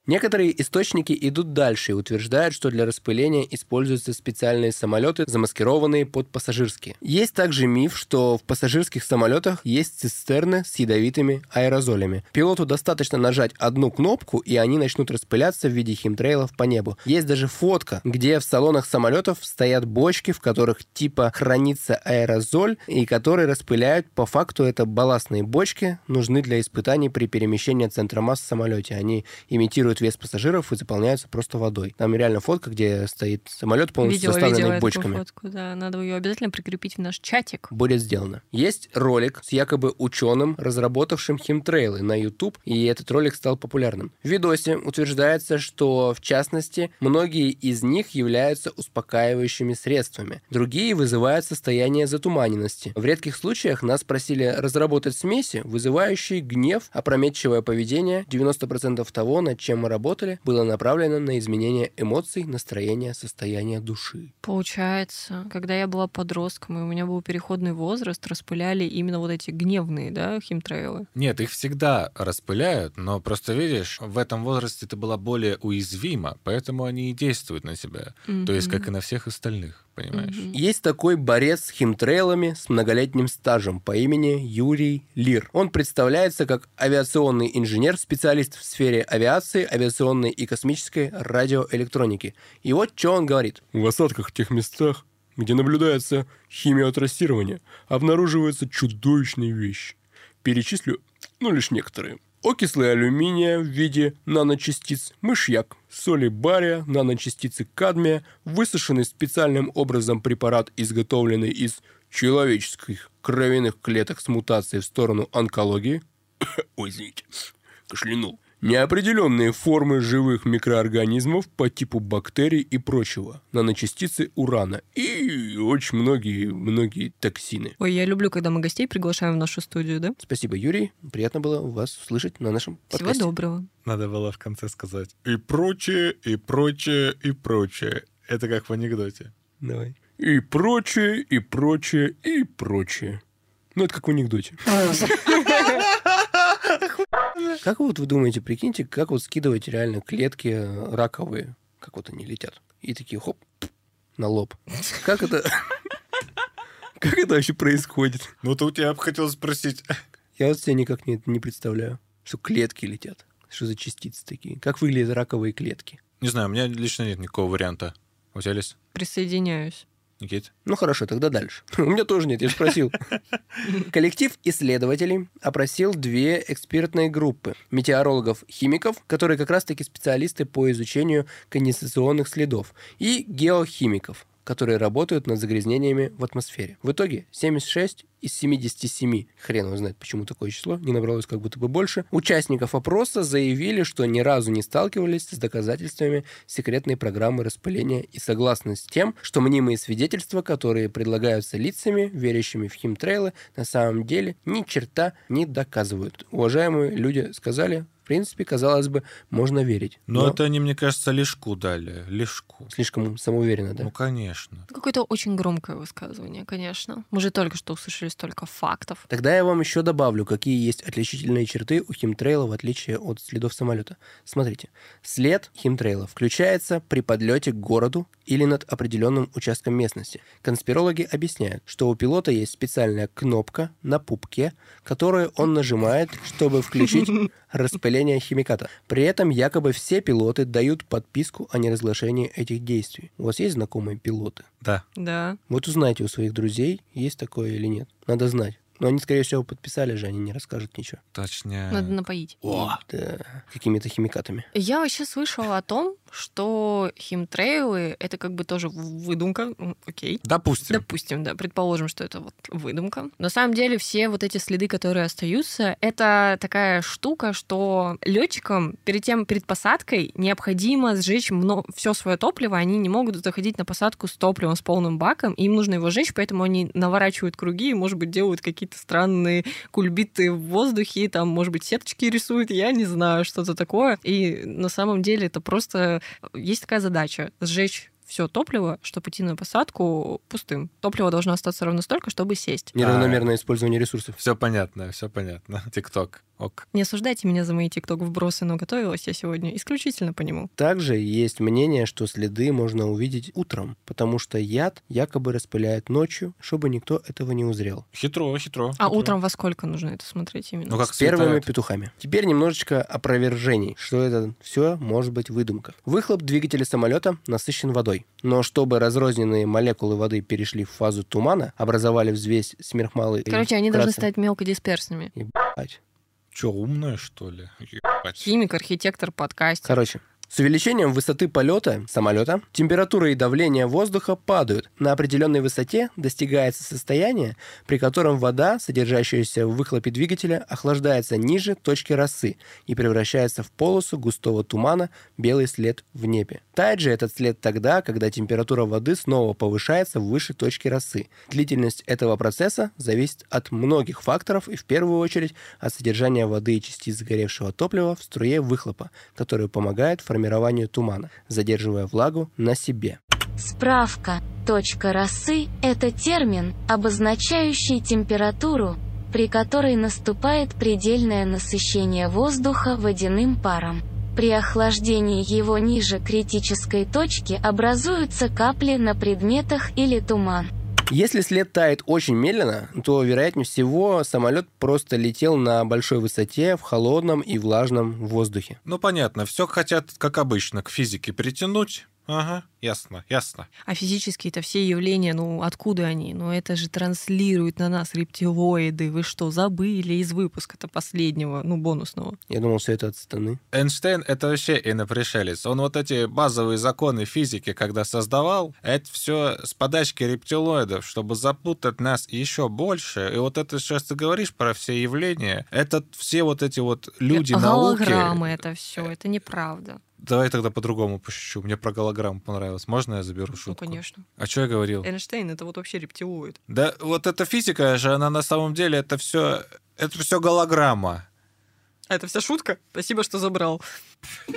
C: Некоторые источники идут дальше и утверждают, что для распыления используются специальные самолеты, замаскированные под пассажирские. Есть также миф, что в пассажирских самолетах есть цистерны с ядовитыми аэрозолями. Пилоту достаточно нажать одну кнопку, и они начнут распыляться в виде химтрейлов по небу. Есть даже фотка, где в салонах самолетов стоят бочки, в которых типа хранится аэрозоль, и которые распыляют. По факту это балластные бочки, нужны для испытаний при перемещении центра масс в самолете. Они имитируют вес пассажиров и заполняются просто водой. Там реально фотка, где стоит самолет полностью
B: видела,
C: заставленный
B: видела эту
C: бочками.
B: фотку, да. Надо ее обязательно прикрепить в наш чатик.
C: Будет сделано. Есть ролик с якобы ученым, разработавшим химтрейлы на YouTube, и этот ролик стал популярным. В видосе утверждается, что, в частности, многие из них являются успокаивающими средствами. Другие вызывают состояние затуманенности. В редких случаях нас просили разработать смеси, вызывающие гнев, опрометчивое поведение. 90% того, над чем мы работали, было направлено на изменение эмоций, настроения, состояния души.
B: Получается, когда я была подростком, и у меня был переходный возраст, распыляли именно вот эти гневные, да, химтрейлы.
A: Нет, их всегда распыляют, но просто видишь, в этом возрасте ты была более уязвима, поэтому они и действуют на тебя. То есть, как и на всех остальных, понимаешь?
B: Мгм.
C: Есть такой борец с химтрейлами с многолетним стажем по имени Юрий Лир. Он представляется как авиационный инженер, специалист в сфере авиации, авиационной и космической радиоэлектроники. И вот что он говорит. В осадках тех местах, где наблюдается химиотрассирование, обнаруживаются чудовищные вещи. Перечислю, ну, лишь некоторые. Окислы алюминия в виде наночастиц, мышьяк, соли бария, наночастицы кадмия, высушенный специальным образом препарат, изготовленный из человеческих кровяных клеток с мутацией в сторону онкологии. Ой, извините, кашлянул. Неопределенные формы живых микроорганизмов по типу бактерий и прочего, наночастицы урана и очень многие, многие токсины.
B: Ой, я люблю, когда мы гостей приглашаем в нашу студию, да?
C: Спасибо, Юрий. Приятно было вас услышать на нашем
B: Всего
C: подкасте.
B: доброго.
A: Надо было в конце сказать и прочее, и прочее, и прочее. Это как в анекдоте.
C: Давай. И прочее, и прочее, и прочее. Ну, это как в анекдоте. Как вот вы думаете, прикиньте, как вот скидывать реально клетки э, раковые, как вот они летят, и такие хоп, на лоб. Как это... Как это вообще происходит?
A: Ну, то у тебя бы хотел спросить.
C: Я вот себе никак не, не представляю, что клетки летят. Что за частицы такие? Как выглядят раковые клетки?
A: Не знаю, у меня лично нет никакого варианта. У тебя есть,
B: Присоединяюсь.
A: Никит?
C: Ну хорошо, тогда дальше. У меня тоже нет, я же спросил. Коллектив исследователей опросил две экспертные группы метеорологов-химиков, которые как раз-таки специалисты по изучению конденсационных следов, и геохимиков, которые работают над загрязнениями в атмосфере. В итоге 76 из 77, хрен его знает, почему такое число, не набралось как будто бы больше, участников опроса заявили, что ни разу не сталкивались с доказательствами секретной программы распыления и согласны с тем, что мнимые свидетельства, которые предлагаются лицами, верящими в химтрейлы, на самом деле ни черта не доказывают. Уважаемые люди сказали, принципе, казалось бы, можно верить.
A: Но, это они, мне кажется, лишку дали. Лишку.
C: Слишком самоуверенно, да?
A: Ну, конечно.
B: Какое-то очень громкое высказывание, конечно. Мы же только что услышали столько фактов.
C: Тогда я вам еще добавлю, какие есть отличительные черты у химтрейла в отличие от следов самолета. Смотрите, след химтрейла включается при подлете к городу или над определенным участком местности. Конспирологи объясняют, что у пилота есть специальная кнопка на пупке, которую он нажимает, чтобы включить распыление химиката. При этом якобы все пилоты дают подписку о неразглашении этих действий. У вас есть знакомые пилоты?
A: Да.
B: Да.
C: Вот узнайте у своих друзей, есть такое или нет. Надо знать. Но они, скорее всего, подписали же, они не расскажут ничего.
A: Точнее.
B: Надо напоить.
C: Да, какими-то химикатами.
B: Я вообще слышала о том, что химтрейлы — это как бы тоже выдумка, окей.
A: Допустим.
B: Допустим, да, предположим, что это вот выдумка. На самом деле все вот эти следы, которые остаются, это такая штука, что летчикам перед тем, перед посадкой необходимо сжечь все свое топливо, они не могут заходить на посадку с топливом, с полным баком, им нужно его сжечь, поэтому они наворачивают круги и, может быть, делают какие-то странные кульбиты в воздухе, там, может быть, сеточки рисуют, я не знаю, что-то такое. И на самом деле это просто... Есть такая задача — сжечь все топливо, чтобы идти на посадку пустым. Топливо должно остаться ровно столько, чтобы сесть.
C: Неравномерное использование ресурсов.
A: Все понятно, все понятно. Тикток. Ок.
B: Не осуждайте меня за мои тикток вбросы, но готовилась я сегодня исключительно по нему.
C: Также есть мнение, что следы можно увидеть утром, потому что яд якобы распыляет ночью, чтобы никто этого не узрел.
A: Хитро, хитро.
B: А
A: хитро.
B: утром во сколько нужно это смотреть именно?
A: Ну, как
C: С первыми
A: светает.
C: петухами. Теперь немножечко опровержений, что это все может быть выдумка. Выхлоп двигателя самолета насыщен водой. Но чтобы разрозненные молекулы воды перешли в фазу тумана, образовали взвесь сверхмалой...
B: Короче, они должны
C: вкратце-
B: стать мелкодисперсными.
C: Ебать.
A: Че, умная, что ли? Ебать.
B: Химик, архитектор, подкастер.
C: Короче, с увеличением высоты полета самолета температура и давление воздуха падают. На определенной высоте достигается состояние, при котором вода, содержащаяся в выхлопе двигателя, охлаждается ниже точки росы и превращается в полосу густого тумана, белый след в небе. Тает же этот след тогда, когда температура воды снова повышается выше точки росы. Длительность этого процесса зависит от многих факторов и в первую очередь от содержания воды и частиц сгоревшего топлива в струе выхлопа, который помогает формированию тумана, задерживая влагу на себе.
G: Справка. Точка росы – это термин, обозначающий температуру, при которой наступает предельное насыщение воздуха водяным паром. При охлаждении его ниже критической точки образуются капли на предметах или туман.
C: Если след тает очень медленно, то, вероятнее всего, самолет просто летел на большой высоте в холодном и влажном воздухе.
A: Ну, понятно, все хотят, как обычно, к физике притянуть. Ага, ясно, ясно.
B: А физические-то все явления, ну откуда они? Ну это же транслируют на нас рептилоиды. Вы что, забыли из выпуска-то последнего, ну бонусного?
C: Я думал, все это от станы.
A: Эйнштейн — это вообще инопришелец. Он вот эти базовые законы физики, когда создавал, это все с подачки рептилоидов, чтобы запутать нас еще больше. И вот это сейчас ты говоришь про все явления, это все вот эти вот люди науки...
B: Голограммы это все, это неправда.
A: Давай тогда по-другому пошучу. Мне про голограмму понравилось. Можно я заберу шутку?
B: Ну, конечно.
A: А что я говорил?
B: Эйнштейн это вот вообще рептилоид.
A: Да вот эта физика же, она на самом деле, это все, это все голограмма.
B: А это вся шутка? Спасибо, что забрал.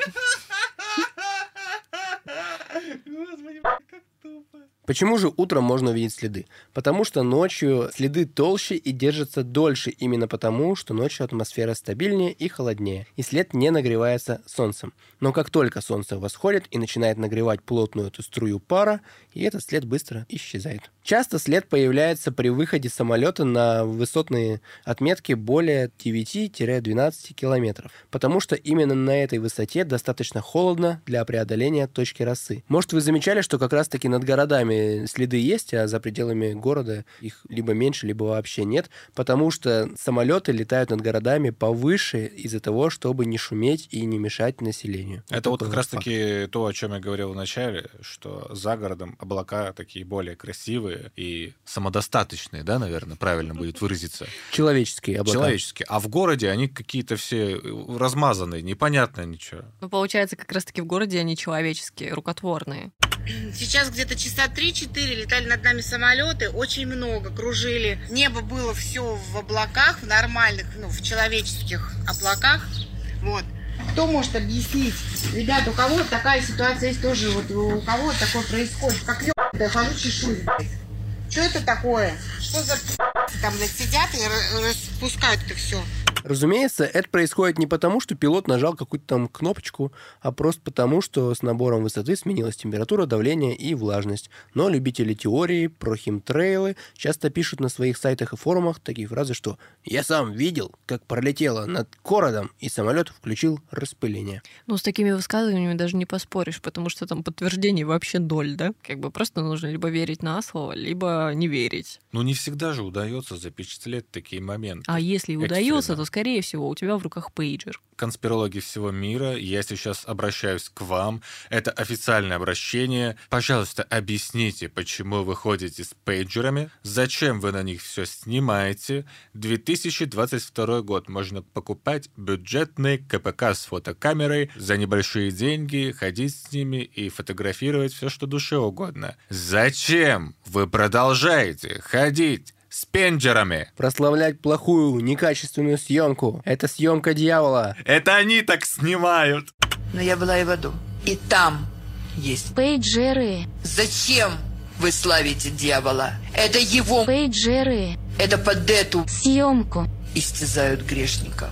C: Почему же утром можно увидеть следы? Потому что ночью следы толще и держатся дольше, именно потому, что ночью атмосфера стабильнее и холоднее, и след не нагревается солнцем. Но как только солнце восходит и начинает нагревать плотную эту струю пара, и этот след быстро исчезает. Часто след появляется при выходе самолета на высотные отметки более 9-12 километров, потому что именно на этой высоте достаточно холодно для преодоления точки росы. Может, вы замечали, что как раз-таки над городами следы есть, а за пределами города их либо меньше, либо вообще нет, потому что самолеты летают над городами повыше из-за того, чтобы не шуметь и не мешать населению.
A: Это вот
C: такой
A: как раз
C: факт.
A: таки то, о чем я говорил в начале, что за городом облака такие более красивые и самодостаточные, да, наверное, правильно будет выразиться.
C: Человеческие облака.
A: Человеческие. А в городе они какие-то все размазанные, непонятно ничего.
B: Ну, получается, как раз-таки в городе они человеческие, рукотворные.
H: Сейчас где-то часа 3-4 летали над нами самолеты, очень много кружили. Небо было все в облаках, в нормальных, ну, в человеческих облаках. Вот. Кто может объяснить? Ребята, у кого такая ситуация есть тоже, вот у кого такое происходит? Как ё***я хожу чешусь, блядь. Что это такое? Что за там, блядь, сидят и ра- распускают это все?
C: Разумеется, это происходит не потому, что пилот нажал какую-то там кнопочку, а просто потому, что с набором высоты сменилась температура, давление и влажность. Но любители теории про химтрейлы часто пишут на своих сайтах и форумах такие фразы, что «Я сам видел, как пролетело над городом, и самолет включил распыление».
B: Ну, с такими высказываниями даже не поспоришь, потому что там подтверждений вообще доль, да? Как бы просто нужно либо верить на слово, либо не верить.
A: Ну, не всегда же удается запечатлеть такие моменты.
B: А если удается, то, скорее скорее всего, у тебя в руках пейджер.
A: конспирологи всего мира, я сейчас обращаюсь к вам. Это официальное обращение. Пожалуйста, объясните, почему вы ходите с пейджерами, зачем вы на них все снимаете. 2022 год можно покупать бюджетный КПК с фотокамерой за небольшие деньги, ходить с ними и фотографировать все, что душе угодно. Зачем вы продолжаете ходить с пенджерами?
C: Прославлять плохую, некачественную съемку. Это съемка дьявола.
A: Это они так снимают.
I: Но я была и в аду. И там есть.
G: Пейджеры.
I: Зачем вы славите дьявола? Это его...
G: Пейджеры.
I: Это под эту
G: Съемку.
I: истязают грешников.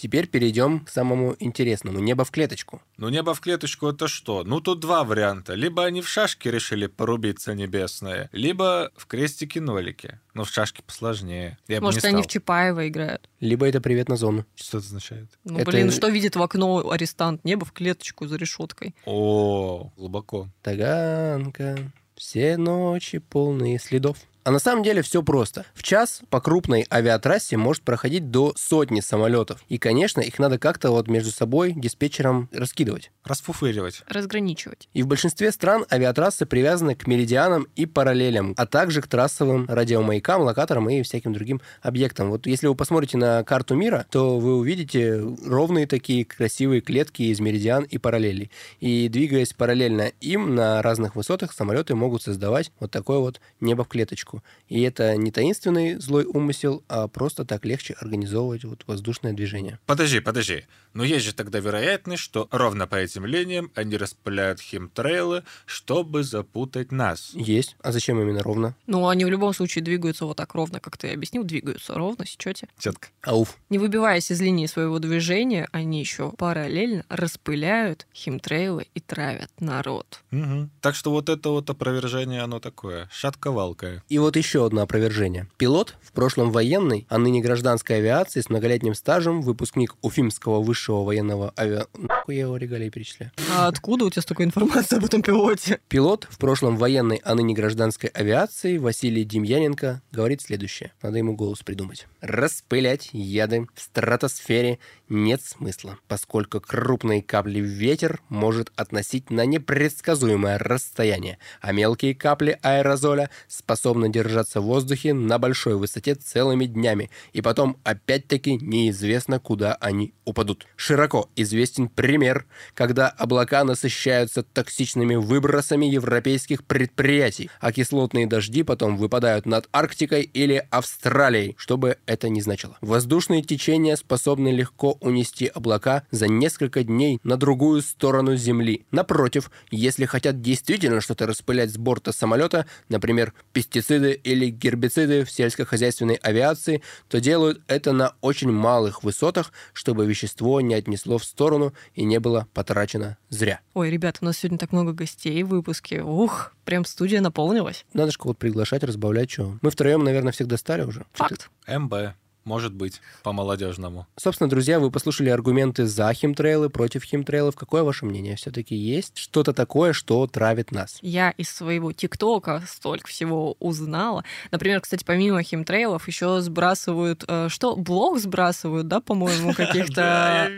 C: Теперь перейдем к самому интересному. Небо в клеточку.
A: Ну, небо в клеточку это что? Ну, тут два варианта. Либо они в шашки решили порубиться небесные, либо в крестики-нолики. Ну, в шашки посложнее. Я бы
B: Может,
A: не
B: они в. Чапаева играют.
C: Либо это привет на зону.
A: Что это означает?
B: Ну,
C: Это-
B: блин, что видит в окно арестант? Небо в клеточку за решеткой.
A: О, глубоко.
C: Таганка. Все ночи полные следов. А на самом деле все просто. В час по крупной авиатрассе может проходить до сотни самолетов. И, конечно, их надо как-то вот между собой диспетчером раскидывать.
A: Расфуфыривать.
B: Разграничивать.
C: И в большинстве стран авиатрассы привязаны к меридианам и параллелям, а также к трассовым радиомаякам, локаторам и всяким другим объектам. Вот если вы посмотрите на карту мира, то вы увидите ровные такие красивые клетки из меридиан и параллелей. И двигаясь параллельно им на разных высотах, самолеты могут создавать вот такое вот небо в клеточку. И это не таинственный злой умысел, а просто так легче организовывать вот воздушное движение.
A: Подожди, подожди. Но есть же тогда вероятность, что ровно по этим линиям они распыляют химтрейлы, чтобы запутать нас.
C: Есть. А зачем именно ровно?
B: Ну, они в любом случае двигаются вот так ровно, как ты объяснил, двигаются ровно, сечете.
A: Четко.
C: Ауф.
B: Не выбиваясь из линии своего движения, они еще параллельно распыляют химтрейлы и травят народ.
A: Мгм. Так что вот это вот опровержение, оно такое, шатковалкое.
C: И вот еще одно опровержение. Пилот, в прошлом военной, а ныне гражданской авиации с многолетним стажем, выпускник Уфимского высшего военного авиа... Нахуй я его регалии перечисляю.
B: А откуда у тебя столько информации об этом пилоте?
C: Пилот, в прошлом военной, а ныне гражданской авиации, Василий Демьяненко, говорит следующее. Надо ему голос придумать. Распылять яды в стратосфере нет смысла, поскольку крупные капли ветер может относить на непредсказуемое расстояние, а мелкие капли аэрозоля способны держаться в воздухе на большой высоте целыми днями, и потом опять-таки неизвестно, куда они упадут. Широко известен пример, когда облака насыщаются токсичными выбросами европейских предприятий, а кислотные дожди потом выпадают над Арктикой или Австралией, что бы это ни значило. Воздушные течения способны легко унести облака за несколько дней на другую сторону Земли. Напротив, если хотят действительно что-то распылять с борта самолета, например, пестициды или гербициды в сельскохозяйственной авиации, то делают это на очень малых высотах, чтобы вещество не отнесло в сторону и не было потрачено зря.
B: Ой, ребята, у нас сегодня так много гостей в выпуске. Ух, прям студия наполнилась.
C: Надо же кого-то приглашать, разбавлять, что. Мы втроем, наверное, всех достали уже.
B: Факт.
A: МБ. Может быть, по-молодежному.
C: Собственно, друзья, вы послушали аргументы за химтрейлы, против химтрейлов. Какое ваше мнение? Все-таки есть что-то такое, что травит нас?
B: Я из своего ТикТока столько всего узнала. Например, кстати, помимо химтрейлов еще сбрасывают... э, что? Блок сбрасывают, да, по-моему, каких-то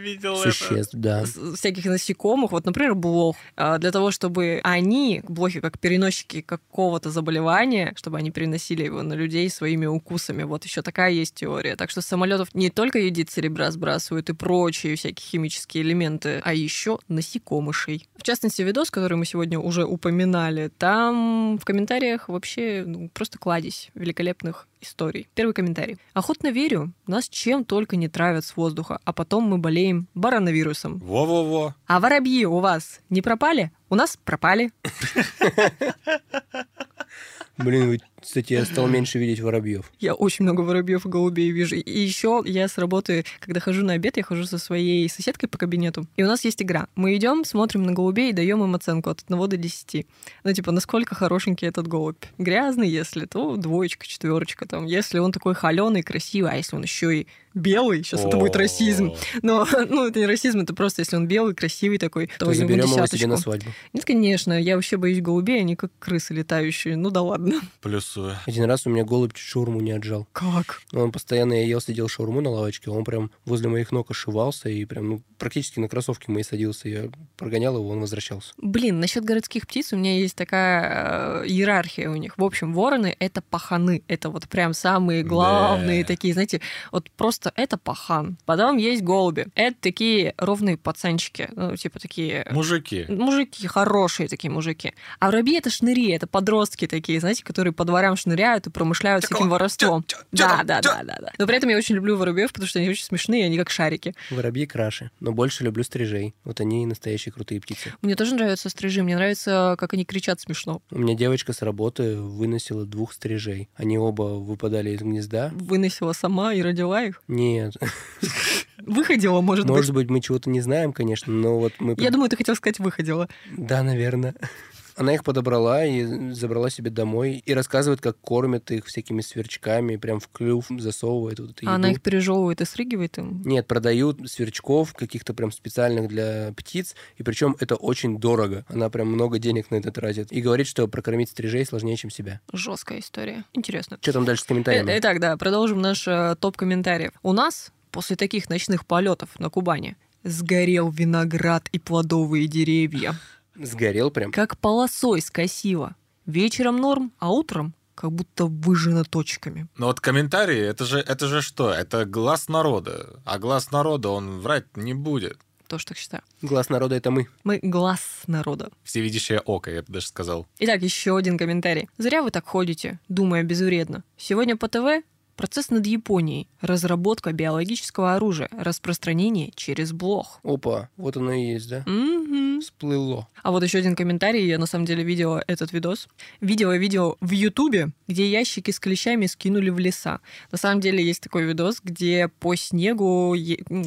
C: Существ, да.
B: всяких насекомых. Вот, например, блох. А, Для того, чтобы они, блохи, как переносчики какого-то заболевания, чтобы они переносили его на людей своими укусами. Вот еще такая есть теория. Так что с самолетов не только едит серебра сбрасывают и прочие всякие химические элементы, а еще насекомышей. В частности, видос, который мы сегодня уже упоминали, там в комментариях вообще ну, просто кладезь великолепных историй. Первый комментарий. Охотно верю, нас чем только не травят с воздуха, а потом мы болеем бароновирусом.
A: Во-во-во.
B: А воробьи у вас не пропали? У нас пропали.
C: Блин, вы, кстати, я стал меньше видеть воробьев.
B: Я очень много воробьев и голубей вижу. И еще я с работы, когда хожу на обед, я хожу со своей соседкой по кабинету. И у нас есть игра. Мы идем, смотрим на голубей и даем им оценку от 1 до 10. Ну, типа, насколько хорошенький этот голубь. Грязный, если, то двоечка, четверочка. Там, если он такой холеный, красивый, а если он еще и белый, сейчас это будет расизм. Но, ну, это не расизм, это просто, если он белый, красивый такой, то,
C: То заберем его себе на свадьбу.
B: Нет, конечно, я вообще боюсь голубей, они как крысы летающие. Ну да ладно.
A: Плюс плюсую.
C: Один раз у меня голубь шаурму не отжал.
B: Как?
C: Он постоянно, я ел, сидел шаурму на лавочке, он прям возле моих ног ошивался и прям ну, практически на кроссовки мои садился. Я прогонял его, он возвращался.
B: Блин, насчет городских птиц у меня есть такая э, иерархия у них. В общем, вороны — это паханы. Это вот прям самые главные
A: Да.
B: такие, знаете, вот просто это пахан. Потом есть голуби. Это такие ровные пацанчики. Ну, типа такие...
A: Мужики.
B: Мужики, хорошие такие мужики. А воробьи это шныри, это подростки такие, знаете, которые по дворам шныряют и промышляют всяким воровством. Да, да, да, да, да. Но при этом я очень люблю воробьев, потому что они очень смешные, они как шарики.
C: Воробьи краше, но больше люблю стрижей. Вот они настоящие крутые птицы.
B: Мне тоже нравятся стрижи, мне нравится, как они кричат смешно.
C: У меня девочка с работы выносила двух стрижей. Они оба выпадали из гнезда.
B: Выносила сама и родила их.
C: Нет,
B: Выходила, может, быть.
C: может быть, мы чего-то не знаем, конечно, но вот мы...
B: Я думаю, ты хотел сказать выходила.
C: Да, наверное. Она их подобрала и забрала себе домой и рассказывает, как кормят их всякими сверчками, прям в клюв засовывает вот эту
B: А она
C: еду.
B: их пережевывает и срыгивает им.
C: Нет, продают сверчков каких-то прям специальных для птиц, и причем это очень дорого. Она прям много денег на это тратит. И говорит, что прокормить стрижей сложнее, чем себя.
B: Жесткая история. Интересно.
C: Что там дальше с комментариями?
B: Э, Итак, да, продолжим наш э, топ комментариев. У нас после таких ночных полетов на Кубани сгорел виноград и плодовые деревья.
C: Сгорел прям.
B: Как полосой скосило. Вечером норм, а утром как будто выжжено точками.
A: Но вот комментарии, это же, это же что? Это глаз народа. А глаз народа, он врать не будет.
B: Тоже так считаю.
C: Глаз народа — это мы.
B: Мы глаз народа.
A: Всевидящее око, я бы даже сказал.
B: Итак, еще один комментарий. Зря вы так ходите, думая безвредно. Сегодня по ТВ процесс над Японией. Разработка биологического оружия. Распространение через блог.
C: Опа, вот оно и есть, да?
B: Мгм.
C: Всплыло.
B: А вот еще один комментарий. Я на самом деле видела этот видос. Видела видео в Ютубе, где ящики с клещами скинули в леса. На самом деле есть такой видос, где по снегу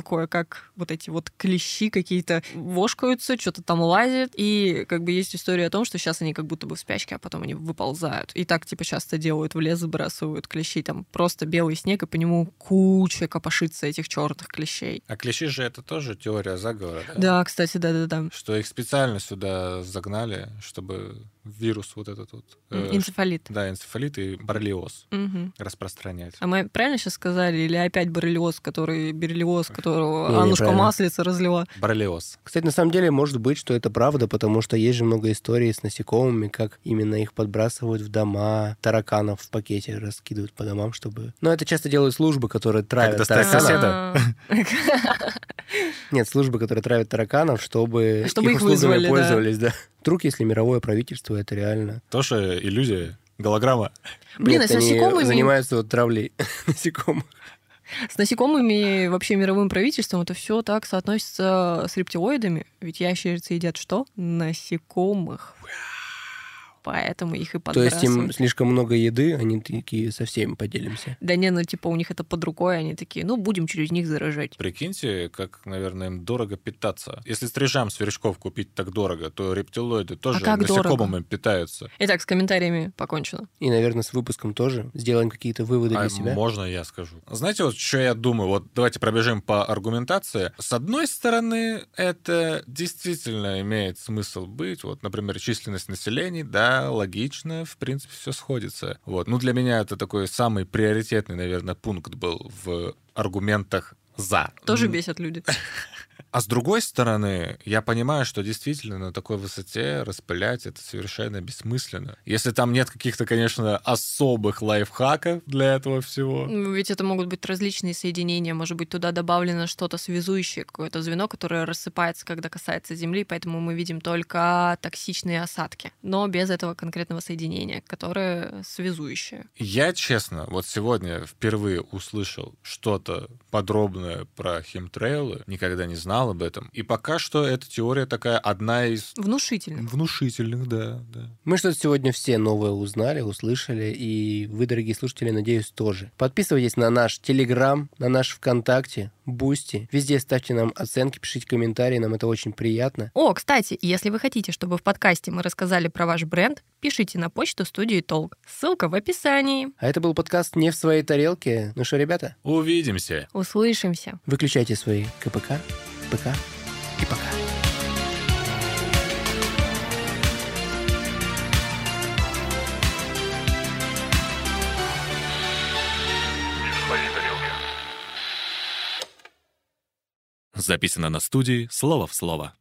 B: кое-как вот эти вот клещи какие-то вошкаются, что-то там лазит. И как бы есть история о том, что сейчас они как будто бы в спячке, а потом они выползают. И так типа часто делают в лес, забрасывают клещей. Там просто белый снег, и по нему куча копошится этих черных клещей.
A: А клещи же это тоже теория заговора, да?
B: Да, кстати, да-да-да.
A: Что их специально сюда загнали, чтобы вирус вот этот вот... э,
B: Энцефалит.
A: Да, энцефалит и боррелиоз
B: Мгм.
A: распространять.
B: А мы правильно сейчас сказали? Или опять боррелиоз, который берлиоз, которого
C: Не,
B: Аннушка маслица разлила?
A: Боррелиоз.
C: Кстати, на самом деле, может быть, что это правда, потому что есть же много историй с насекомыми, как именно их подбрасывают в дома, тараканов в пакете раскидывают по домам, чтобы... Но это часто делают службы, которые травят
A: достать
C: тараканов.
A: соседа?
C: Нет, службы, которые травят тараканов, чтобы,
B: Чтобы их
C: услугами
B: вызвали, да.
C: пользовались, да. Вдруг, если мировое правительство, это реально...
A: Тоже иллюзия. Голограмма.
B: Блин,
C: Нет,
B: а с
C: они
B: насекомыми-
C: занимаются вот травлей насекомых.
B: С насекомыми вообще мировым правительством это все так соотносится с рептилоидами. Ведь ящерицы едят что? Насекомых. Поэтому их и
C: То есть им
B: подбрасывают.
C: слишком много еды, они такие со всеми поделимся.
B: Да не, ну типа у них это под рукой, они такие, ну будем через них заражать.
A: Прикиньте, как, наверное, им дорого питаться. Если стрижам сверчков купить так дорого, то рептилоиды тоже
B: как
A: насекомыми питаются.
B: Итак, с комментариями покончено.
C: И, наверное, с выпуском тоже сделаем какие-то выводы
A: А
C: для себя.
A: можно я скажу? Знаете, вот что я думаю? Вот давайте пробежим по аргументации. С одной стороны, это действительно имеет смысл быть. Вот, например, численность населения, да, логично, в принципе, все сходится. Вот. Ну, для меня это такой самый приоритетный, наверное, пункт был в аргументах за.
B: Тоже бесят люди.
A: А с другой стороны, я понимаю, что действительно на такой высоте распылять это совершенно бессмысленно. Если там нет каких-то, конечно, особых лайфхаков для этого всего.
B: Ну, Ведь это могут быть различные соединения, может быть, туда добавлено что-то связующее, какое-то звено, которое рассыпается, когда касается Земли, поэтому мы видим только токсичные осадки, но без этого конкретного соединения, которое связующее.
A: Я, честно, вот сегодня впервые услышал что-то подробное про химтрейлы, никогда не знал об этом. И пока что эта теория такая одна из
B: Внушительно.
A: внушительных, да, да.
C: Мы что-то сегодня все новое узнали, услышали, и вы, дорогие слушатели, надеюсь, тоже. Подписывайтесь на наш Телеграм, на наш ВКонтакте, Boosty. Везде ставьте нам оценки, пишите комментарии, нам это очень приятно.
B: О, кстати, если вы хотите, чтобы в подкасте мы рассказали про ваш бренд, пишите на почту студии Толк. Ссылка в описании.
C: А это был подкаст «Не в своей тарелке». Ну что, ребята,
A: Увидимся.
B: Услышимся.
C: выключайте свои КПК, ПК и пока.
A: Записано на студии «Слово в слово».